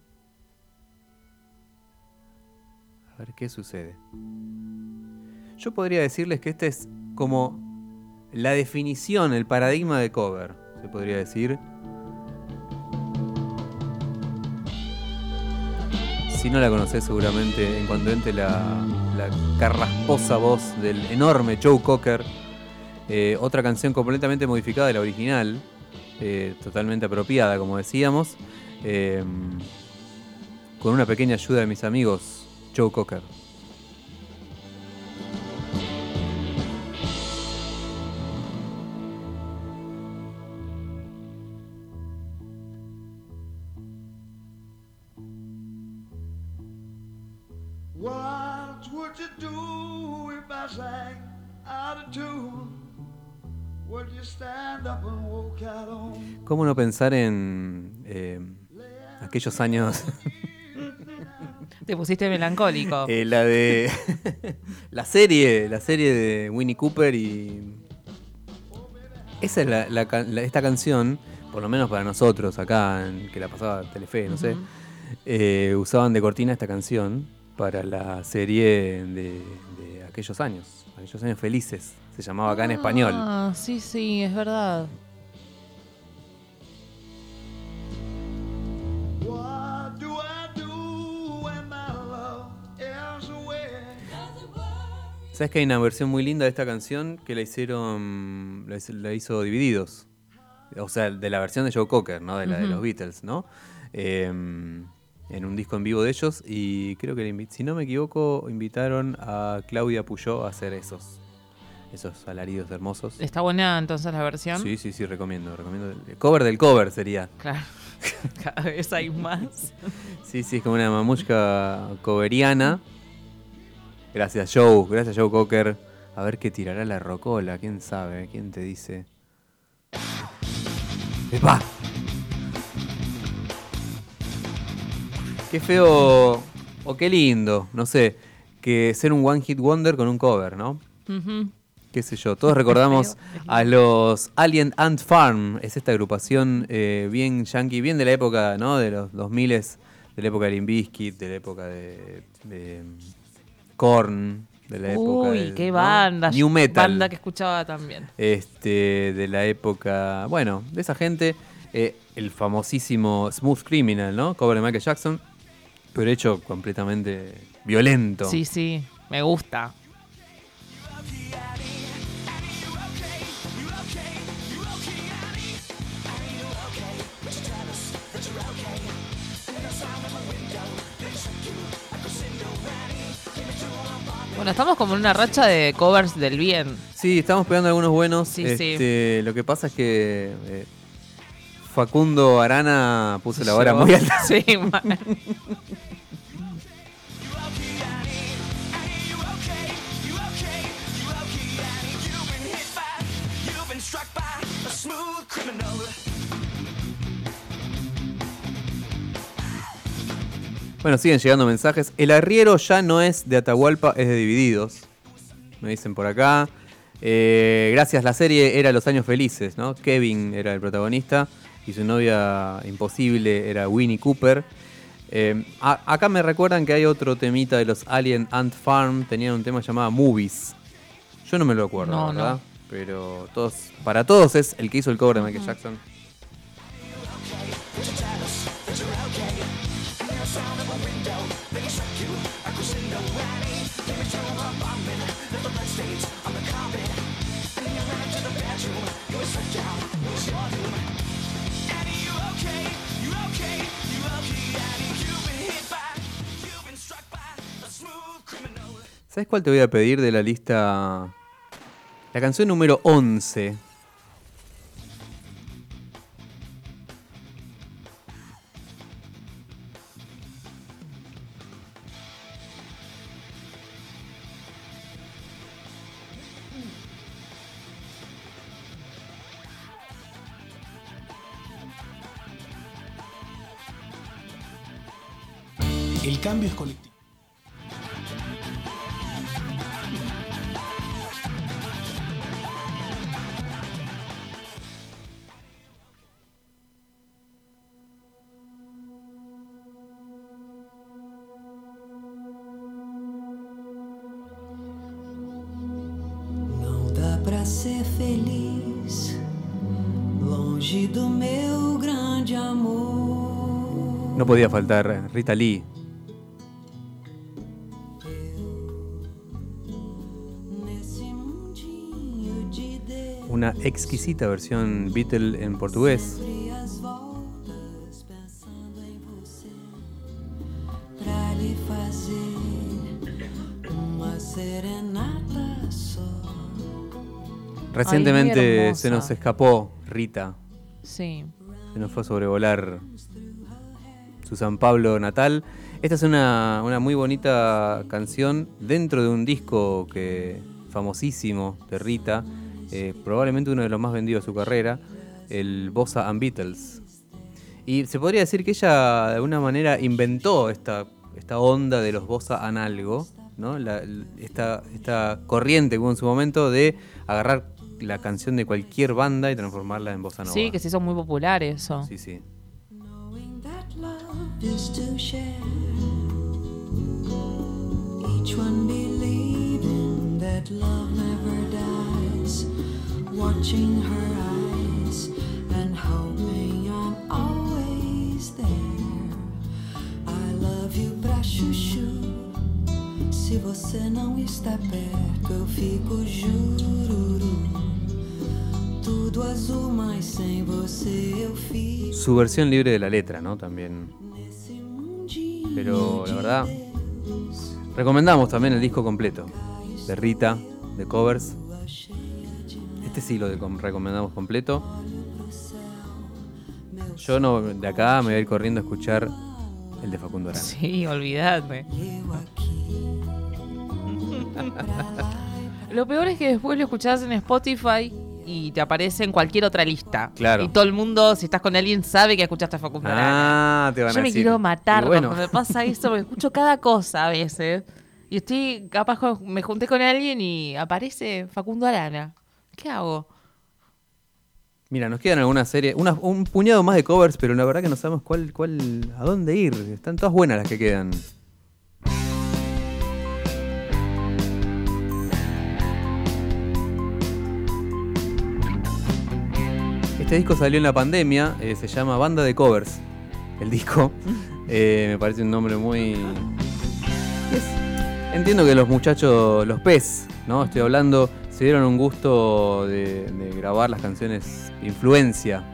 A ver qué sucede. Yo podría decirles que este es como la definición, el paradigma de cover, se podría decir. Si no la conocés seguramente, en cuanto entre la, carrasposa voz del enorme Joe Cocker, eh, otra canción completamente modificada de la original, eh, totalmente apropiada, como decíamos, eh, con una pequeña ayuda de mis amigos Joe Cocker. ¿Cómo no pensar en eh, aquellos años? Te pusiste melancólico. Eh, la de la serie, la serie de Winnie Cooper y esa es la, la esta canción, por lo menos para nosotros acá, en- que la pasaba Telefe, no sé, eh, usaban de cortina esta canción para la serie de, de aquellos años, aquellos años felices, se llamaba acá en español. Ah, sí, sí, es verdad. ¿Sabes que hay una versión muy linda de esta canción que la hicieron, la hizo, Divididos? O sea, de la versión de Joe Cocker, ¿no? De la de los Beatles, ¿no? Eh, en un disco en vivo de ellos y creo que, si no me equivoco, invitaron a Claudia Puyó a hacer esos, esos alaridos hermosos. ¿Está buena entonces la versión? Sí, sí, sí, recomiendo, recomiendo. El cover del cover sería. Claro. Cada vez hay más. Sí, sí, es como una mamushka coveriana. Gracias, Joe. Gracias, Joe Cocker. A ver qué tirará la rocola. ¿Quién sabe? ¿Quién te dice? ¡Epa! Qué feo o qué lindo, no sé, que ser un one hit wonder con un cover, ¿no? Qué sé yo, todos recordamos a los Alien Ant Farm, es esta agrupación eh, bien yankee, bien de la época, ¿no? De los 2000 de la época de Limp Bizkit, de la época de, de Korn, de la época Uy, de, qué ¿no? banda. New Metal. Banda que escuchaba también. Este, de la época, bueno, de esa gente, eh, el famosísimo Smooth Criminal, ¿no? Cover de Michael Jackson, pero hecho completamente violento. Sí, sí, me gusta. Bueno, estamos como en una racha de covers del bien. Sí, estamos pegando algunos buenos. Sí, sí. Este, Lo que pasa es que eh, Facundo Arana puso la Llegó. muy alta. Sí, Bueno, siguen llegando mensajes. El arriero ya no es de Atahualpa, es de Divididos. Me dicen por acá. Eh, gracias, la serie era Los Años Felices, ¿no? Kevin era el protagonista y su novia imposible era Winnie Cooper. Eh, a- acá me recuerdan que hay otro temita de los Alien Ant Farm. Tenían un tema llamado Movies. Yo no me lo acuerdo, No, ¿verdad? no. Pero todos, para todos es el que hizo el cover de Michael Ujú. Jackson. ¿Sabes cuál te voy a pedir de la lista? La canción número 11. Podía faltar Rita Lee. Una exquisita versión Beatle en portugués. em. Recientemente se nos escapó Rita. Sí. Se nos fue a sobrevolar su San Pablo natal. Esta es una, una muy bonita canción dentro de un disco que famosísimo de Rita, eh, probablemente uno de los más vendidos de su carrera, el Bossa and Beatles. Y se podría decir que ella de alguna manera inventó esta, esta onda de los Bossa and algo, ¿no? La- esta, esta corriente que hubo en su momento de agarrar la canción de cualquier banda y transformarla en Bossa Nova. Sí, que se hizo muy popular eso. Sí, sí. That love never dies. Watching her eyes and I'm always there. I love you pra chuchu. Se você não está perto, eu fico azul, mas sem você eu. Su versión libre de la letra, ¿no? También. Pero la verdad, recomendamos también el disco completo de Rita, de covers. Este sí lo recomendamos completo. Yo no, de acá me voy a ir corriendo a escuchar el de Facundo Arana. Sí, olvídate. Lo peor es que después lo escuchás en Spotify y te aparece en cualquier otra lista. Claro. Y todo el mundo, si estás con alguien, sabe que escuchaste a Facundo Arana. Ah, te van Yo a me decir. quiero matar bueno, cuando me pasa eso, porque escucho cada cosa a veces. Y estoy, capaz, me junté con alguien y aparece Facundo Arana. ¿Qué hago? mira, nos quedan algunas series, unas- un puñado más de covers, pero la verdad que no sabemos cuál, cuál, a dónde ir. Están todas buenas las que quedan. Este disco salió en la pandemia, eh, se llama Banda de Covers. El disco. Eh, me parece un nombre muy. Entiendo que los muchachos, los PES, ¿no? Estoy hablando, se dieron un gusto de, de grabar las canciones influencia.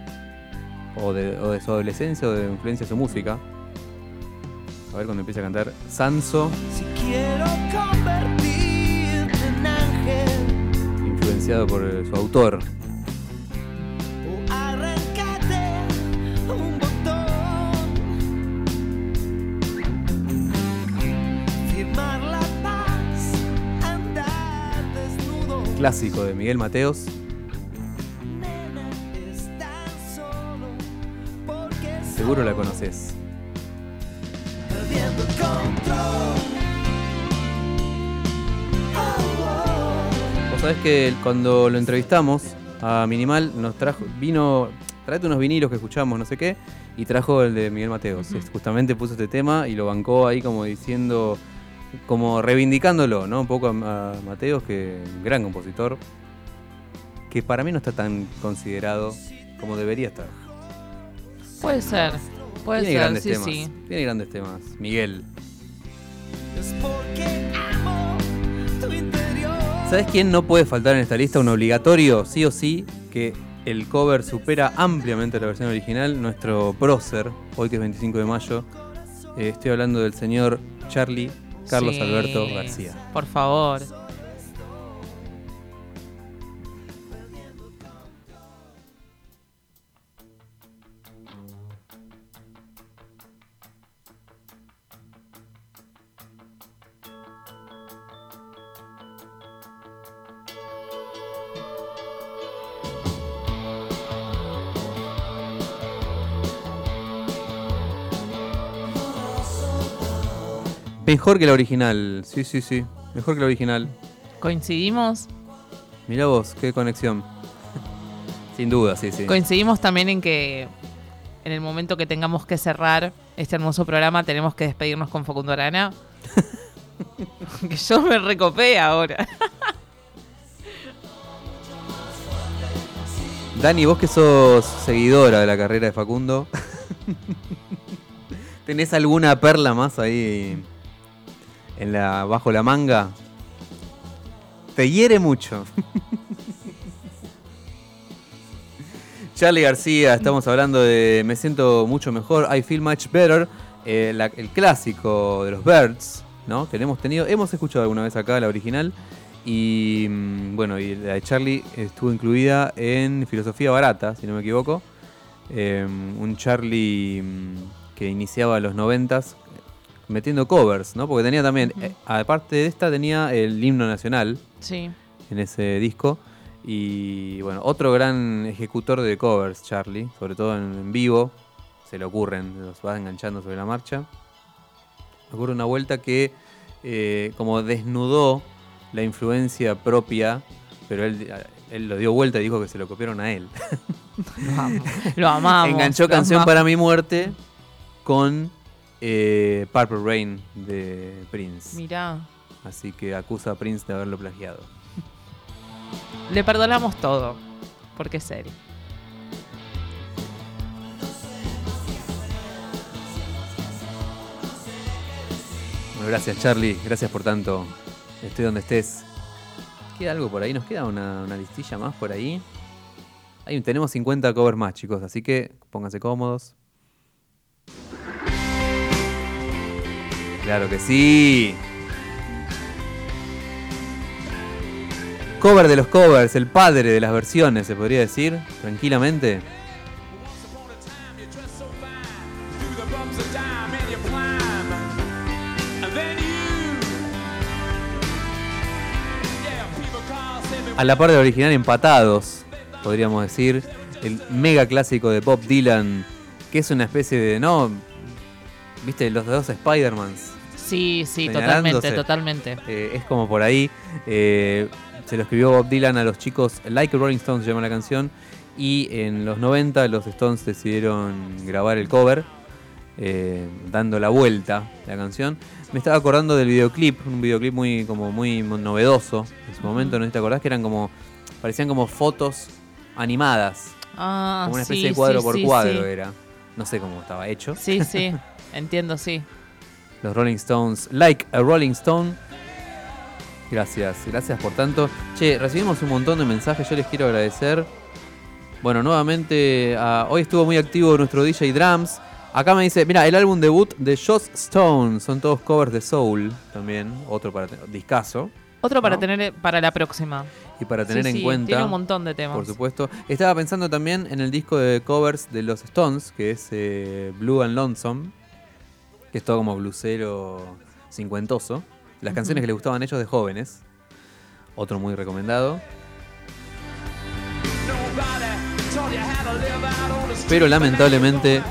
O de, o de su adolescencia o de influencia de su música. A ver cuando empieza a cantar Sanso, Si quiero convertirte en ángel influenciado por su autor. Clásico de Miguel Mateos. Seguro la conoces. Vos sabés que cuando lo entrevistamos a Minimal nos trajo, vino, tráete unos vinilos que escuchamos, no sé qué, y trajo el de Miguel Mateos. Justamente puso este tema y lo bancó ahí como diciendo, como reivindicándolo, ¿no? Un poco a, a Mateos, que un gran compositor, que para mí no está tan considerado como debería estar. Puede ser. Puede Tiene ser, grandes sí, temas. sí. Tiene grandes temas. Miguel. ¿Sabes quién no puede faltar en esta lista? Un obligatorio, sí o sí, que el cover supera ampliamente la versión original. Nuestro prócer, hoy que es 25 de mayo, eh, estoy hablando del señor Charlie Carlos Sí, Alberto García. Por favor. Mejor que la original, sí, sí, sí. Mejor que la original. ¿Coincidimos? Mirá vos, qué conexión. Sin duda, sí, sí. Coincidimos también en que en el momento que tengamos que cerrar este hermoso programa tenemos que despedirnos con Facundo Arana. que yo me recopé ahora. Dani, vos que sos seguidora de la carrera de Facundo, ¿tenés alguna perla más ahí en la, bajo la manga? Te hiere mucho. Charlie García, estamos hablando de Me siento mucho mejor, I feel much better, eh, el clásico de los Birds, ¿no? Que hemos tenido, hemos escuchado alguna vez acá la original. Y mm, bueno, y la de Charlie estuvo incluida en Filosofía Barata, si no me equivoco. Eh, un Charlie mm, que iniciaba los noventas metiendo covers, ¿no? Porque tenía también, eh, aparte de esta, tenía el himno nacional Sí. en ese disco. Y bueno, otro gran ejecutor de covers, Charlie, sobre todo en, en vivo. Se le ocurren, los va enganchando sobre la marcha. Me ocurre una vuelta que eh, como desnudó la influencia propia, pero él, él lo dio vuelta y dijo que se lo copiaron a él. Lo, amo- lo amamos. Enganchó lo Canción amamos. para mi muerte con eh, Purple Rain de Prince. Mirá, Así que acusa a Prince de haberlo plagiado. le perdonamos todo. Porque es serio. Bueno, gracias Charlie, gracias por tanto. Estoy donde estés. ¿Queda algo por ahí? ¿Nos queda una, una listilla más por ahí? Ahí tenemos 50 covers más, chicos, así que pónganse cómodos. Claro que sí. Cover de los covers, el padre de las versiones, se podría decir, tranquilamente. A la par del original empatados, podríamos decir. El mega clásico de Bob Dylan, que es una especie de, ¿no? ¿Viste? Los dos Spider-Mans. Sí, sí, totalmente, totalmente. Eh, es como por ahí. eh, se lo escribió Bob Dylan a los chicos. Like a Rolling Stones se llama la canción. Y en los 90 los Stones decidieron grabar el cover. eh, dando la vuelta la canción. Me estaba acordando del videoclip, un videoclip muy como muy novedoso en su momento, ¿no te acordás? Que eran como. parecían como fotos animadas. Ah, como una especie sí, de cuadro sí, por sí, cuadro era. No sé cómo estaba hecho. Sí, sí, entiendo, sí. Los Rolling Stones, like a Rolling Stone. Gracias, gracias por tanto. Che, recibimos un montón de mensajes, yo les quiero agradecer. Bueno, nuevamente, ah, hoy estuvo muy activo nuestro DJ Drums. Acá me dice, mira, el álbum debut de Joss Stone, son todos covers de Soul también, otro para tener, discaso. Otro para ¿no? tener eh, para la próxima. Y para tener Sí, en sí, cuenta. Tiene un montón de temas. Por supuesto. Estaba pensando también en el disco de covers de los Stones, que es eh, Blue and Lonesome, que es todo como blusero cincuentoso. Las canciones que le gustaban a ellos de jóvenes. Otro muy recomendado. Pero lamentablemente,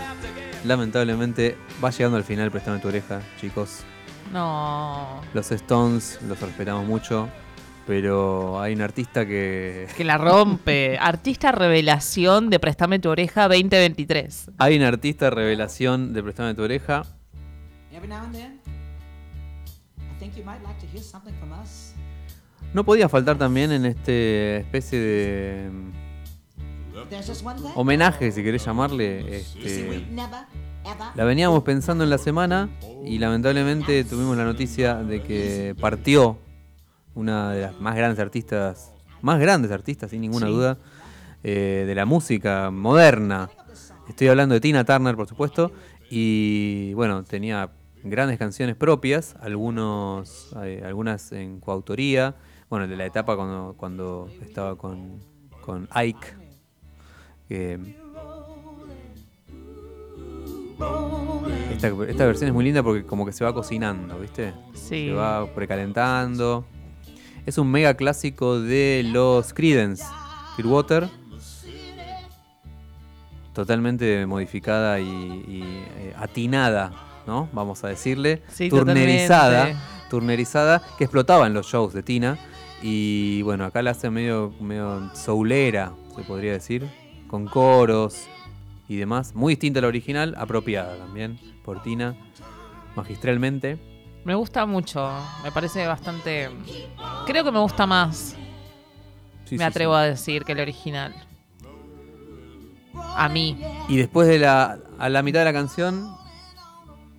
lamentablemente va llegando al final, prestame tu oreja, chicos. No. Los Stones los respetamos mucho, pero hay un artista que Que la rompe. Artista revelación de Préstame tu oreja 2023. Hay un artista revelación de Prestame tu oreja. Every now and then, I think you might like to hear something from us. No podía faltar también en este especie de homenaje, si querés llamarle. Este, la veníamos pensando en la semana y lamentablemente tuvimos la noticia de que partió una de las más grandes artistas, más grandes artistas sin ninguna Sí. duda, eh, de la música moderna. Estoy hablando de Tina Turner, por supuesto, y bueno, tenía grandes canciones propias, algunos, eh, algunas en coautoría, bueno, de la etapa cuando, cuando estaba con, con Ike. esta, esta versión es muy linda porque como que se va cocinando, ¿viste? Sí. Se va precalentando. Es un mega clásico de los Creedence Clearwater. Totalmente modificada y, y, eh, atinada ¿no? Vamos a decirle. Sí, turnerizada. totalmente. Turnerizada, que explotaba en los shows de Tina. Y bueno, acá la hace medio, medio soulera, se podría decir. Con coros y demás. Muy distinta a la original, apropiada también por Tina. Magistralmente. Me gusta mucho. Me parece bastante. Creo que me gusta más. Sí, me sí, atrevo a decir que el original. A mí. Y después de la. a la mitad de la canción.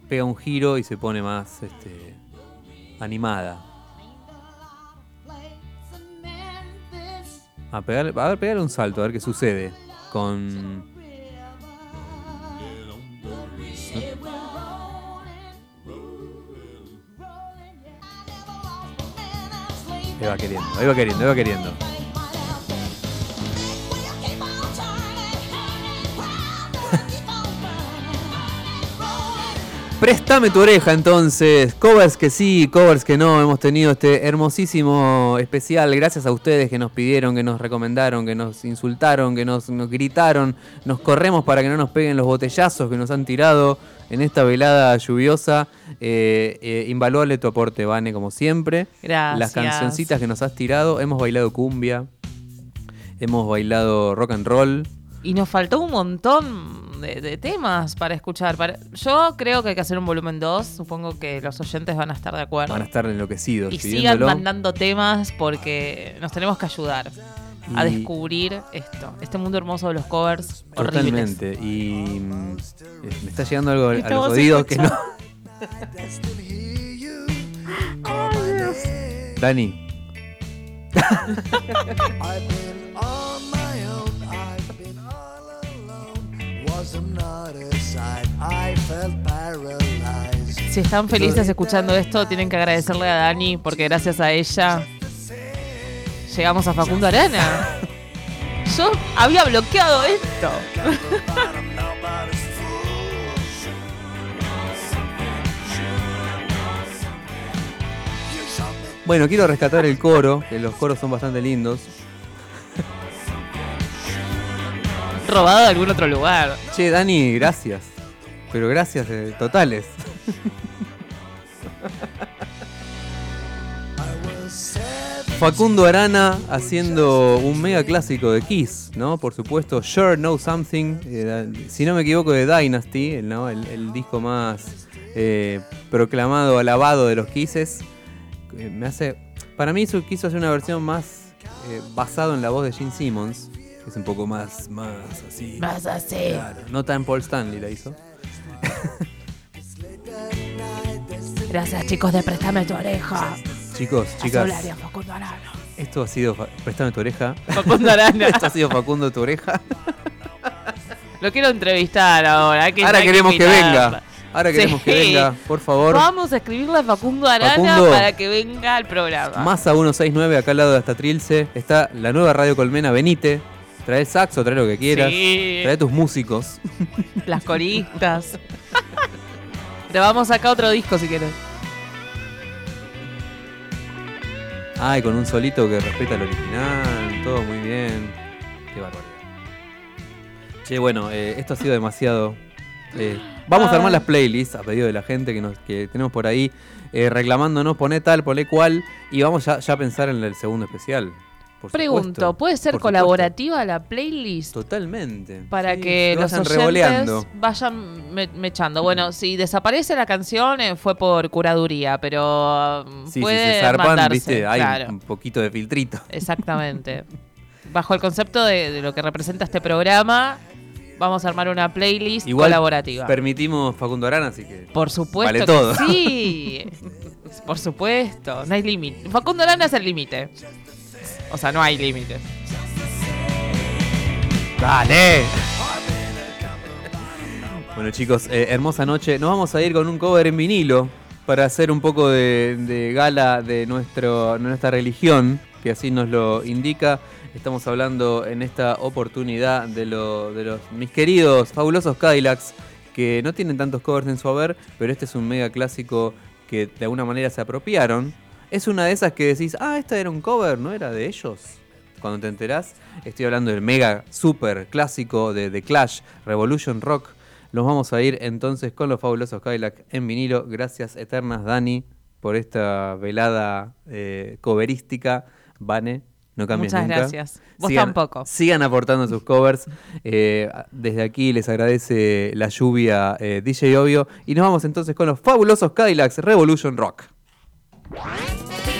Pega un giro y se pone más este. animada. A, pegar, a ver, pegarle un salto, a ver qué sucede. Con. Ahí va queriendo, ahí va queriendo, ahí va queriendo. Préstame tu oreja entonces. Covers que sí, covers que no. Hemos tenido este hermosísimo especial. Gracias a ustedes que nos pidieron, que nos recomendaron, que nos insultaron, que nos, nos gritaron. Nos corremos para que no nos peguen los botellazos que nos han tirado en esta velada lluviosa. Eh, eh, invaluable tu aporte, Vane, como siempre. Gracias. Las cancioncitas que nos has tirado. Hemos bailado cumbia. Hemos bailado rock and roll. Y nos faltó un montón de, de temas para escuchar. Para- Yo creo que hay que hacer un volumen 2. Supongo que los oyentes van a estar de acuerdo. Van a estar enloquecidos. y sigan mandando temas porque nos tenemos que ayudar a descubrir esto, este mundo hermoso de los covers horribles. Totalmente. Y eh, me está llegando algo a los oídos que no. Dani. Si están felices escuchando esto, tienen que agradecerle a Dani porque gracias a ella llegamos a Facundo Arana. Yo había bloqueado esto. Bueno, quiero rescatar el coro, que los coros son bastante lindos. Robado de algún otro lugar. Che, Dani, gracias. Pero gracias eh, totales. Facundo Arana haciendo un mega clásico de Kiss, ¿no? Por supuesto, Sure Know Something, eh, si no me equivoco, de Dynasty, el, disco más eh, proclamado, alabado de los Kisses. Me hace, para mí eso quiso hacer una versión más eh, basado en la voz de Gene Simmons, que es un poco más, más así. Más así. Claro, no tan Paul Stanley la hizo. Gracias chicos de Préstame tu oreja. Chicos, chicas, Solar y a Facundo Arana. esto ha sido, préstame tu oreja. Facundo Arana. esto ha sido Facundo tu oreja. Lo quiero entrevistar ahora. que Ahora hay queremos que venga. Ahora queremos que venga, por favor. Vamos a escribirle a Facundo Arana Facundo. para que venga al programa. Más a 169, acá al lado de hasta Trilce, está la nueva Radio Colmena Benite. Trae el saxo, trae lo que quieras. Sí. Trae tus músicos. Las coristas. Grabamos acá otro disco si quieres. Ay, con un solito que respeta el original, todo muy bien. Qué barbaridad. Che, bueno, eh, esto ha sido demasiado. Eh, vamos a armar las playlists a pedido de la gente que, nos, que tenemos por ahí eh, reclamándonos, poné tal, poné cual. Y vamos ya, ya a pensar en el segundo especial. Por Pregunto. ¿puede ser Por colaborativa la playlist? Totalmente. Para Sí, que lo los vayan oyentes revoleando. vayan me- mechando. Bueno, si desaparece la canción eh, fue por curaduría, pero mm, Sí, si puede se zarpan, mandarse, viste, hay claro. un poquito de filtrito. Exactamente. Bajo el concepto de, de lo que representa este programa, vamos a armar una playlist Igual colaborativa. permitimos Facundo Arana, así que. Por supuesto Vale que todo. sí. Por supuesto, no hay límite. Facundo Arana es el límite. O sea, no hay límite. ¡Dale! Bueno chicos, eh, hermosa noche. Nos vamos a ir con un cover en vinilo para hacer un poco de, gala de nuestra religión, que así nos lo indica. Estamos hablando en esta oportunidad de, lo- de los mis queridos, fabulosos Cadillacs, que no tienen tantos covers en su haber, pero este es un mega clásico que de alguna manera se apropiaron. Es una de esas que decís, ah, esta era un cover, no era de ellos. Cuando te enterás, estoy hablando del mega super clásico de The Clash, Revolution Rock, Nos vamos a ir entonces con los fabulosos Cadillac en vinilo. Gracias eternas, Dani, por esta velada eh, coverística. Vane, no cambies Muchas nunca. gracias. Vos sigan, tampoco. Sigan aportando sus covers. Eh, desde aquí les agradece la lluvia eh, DJ Obvio. Y nos vamos entonces con los fabulosos Cadillacs Revolution Rock. What?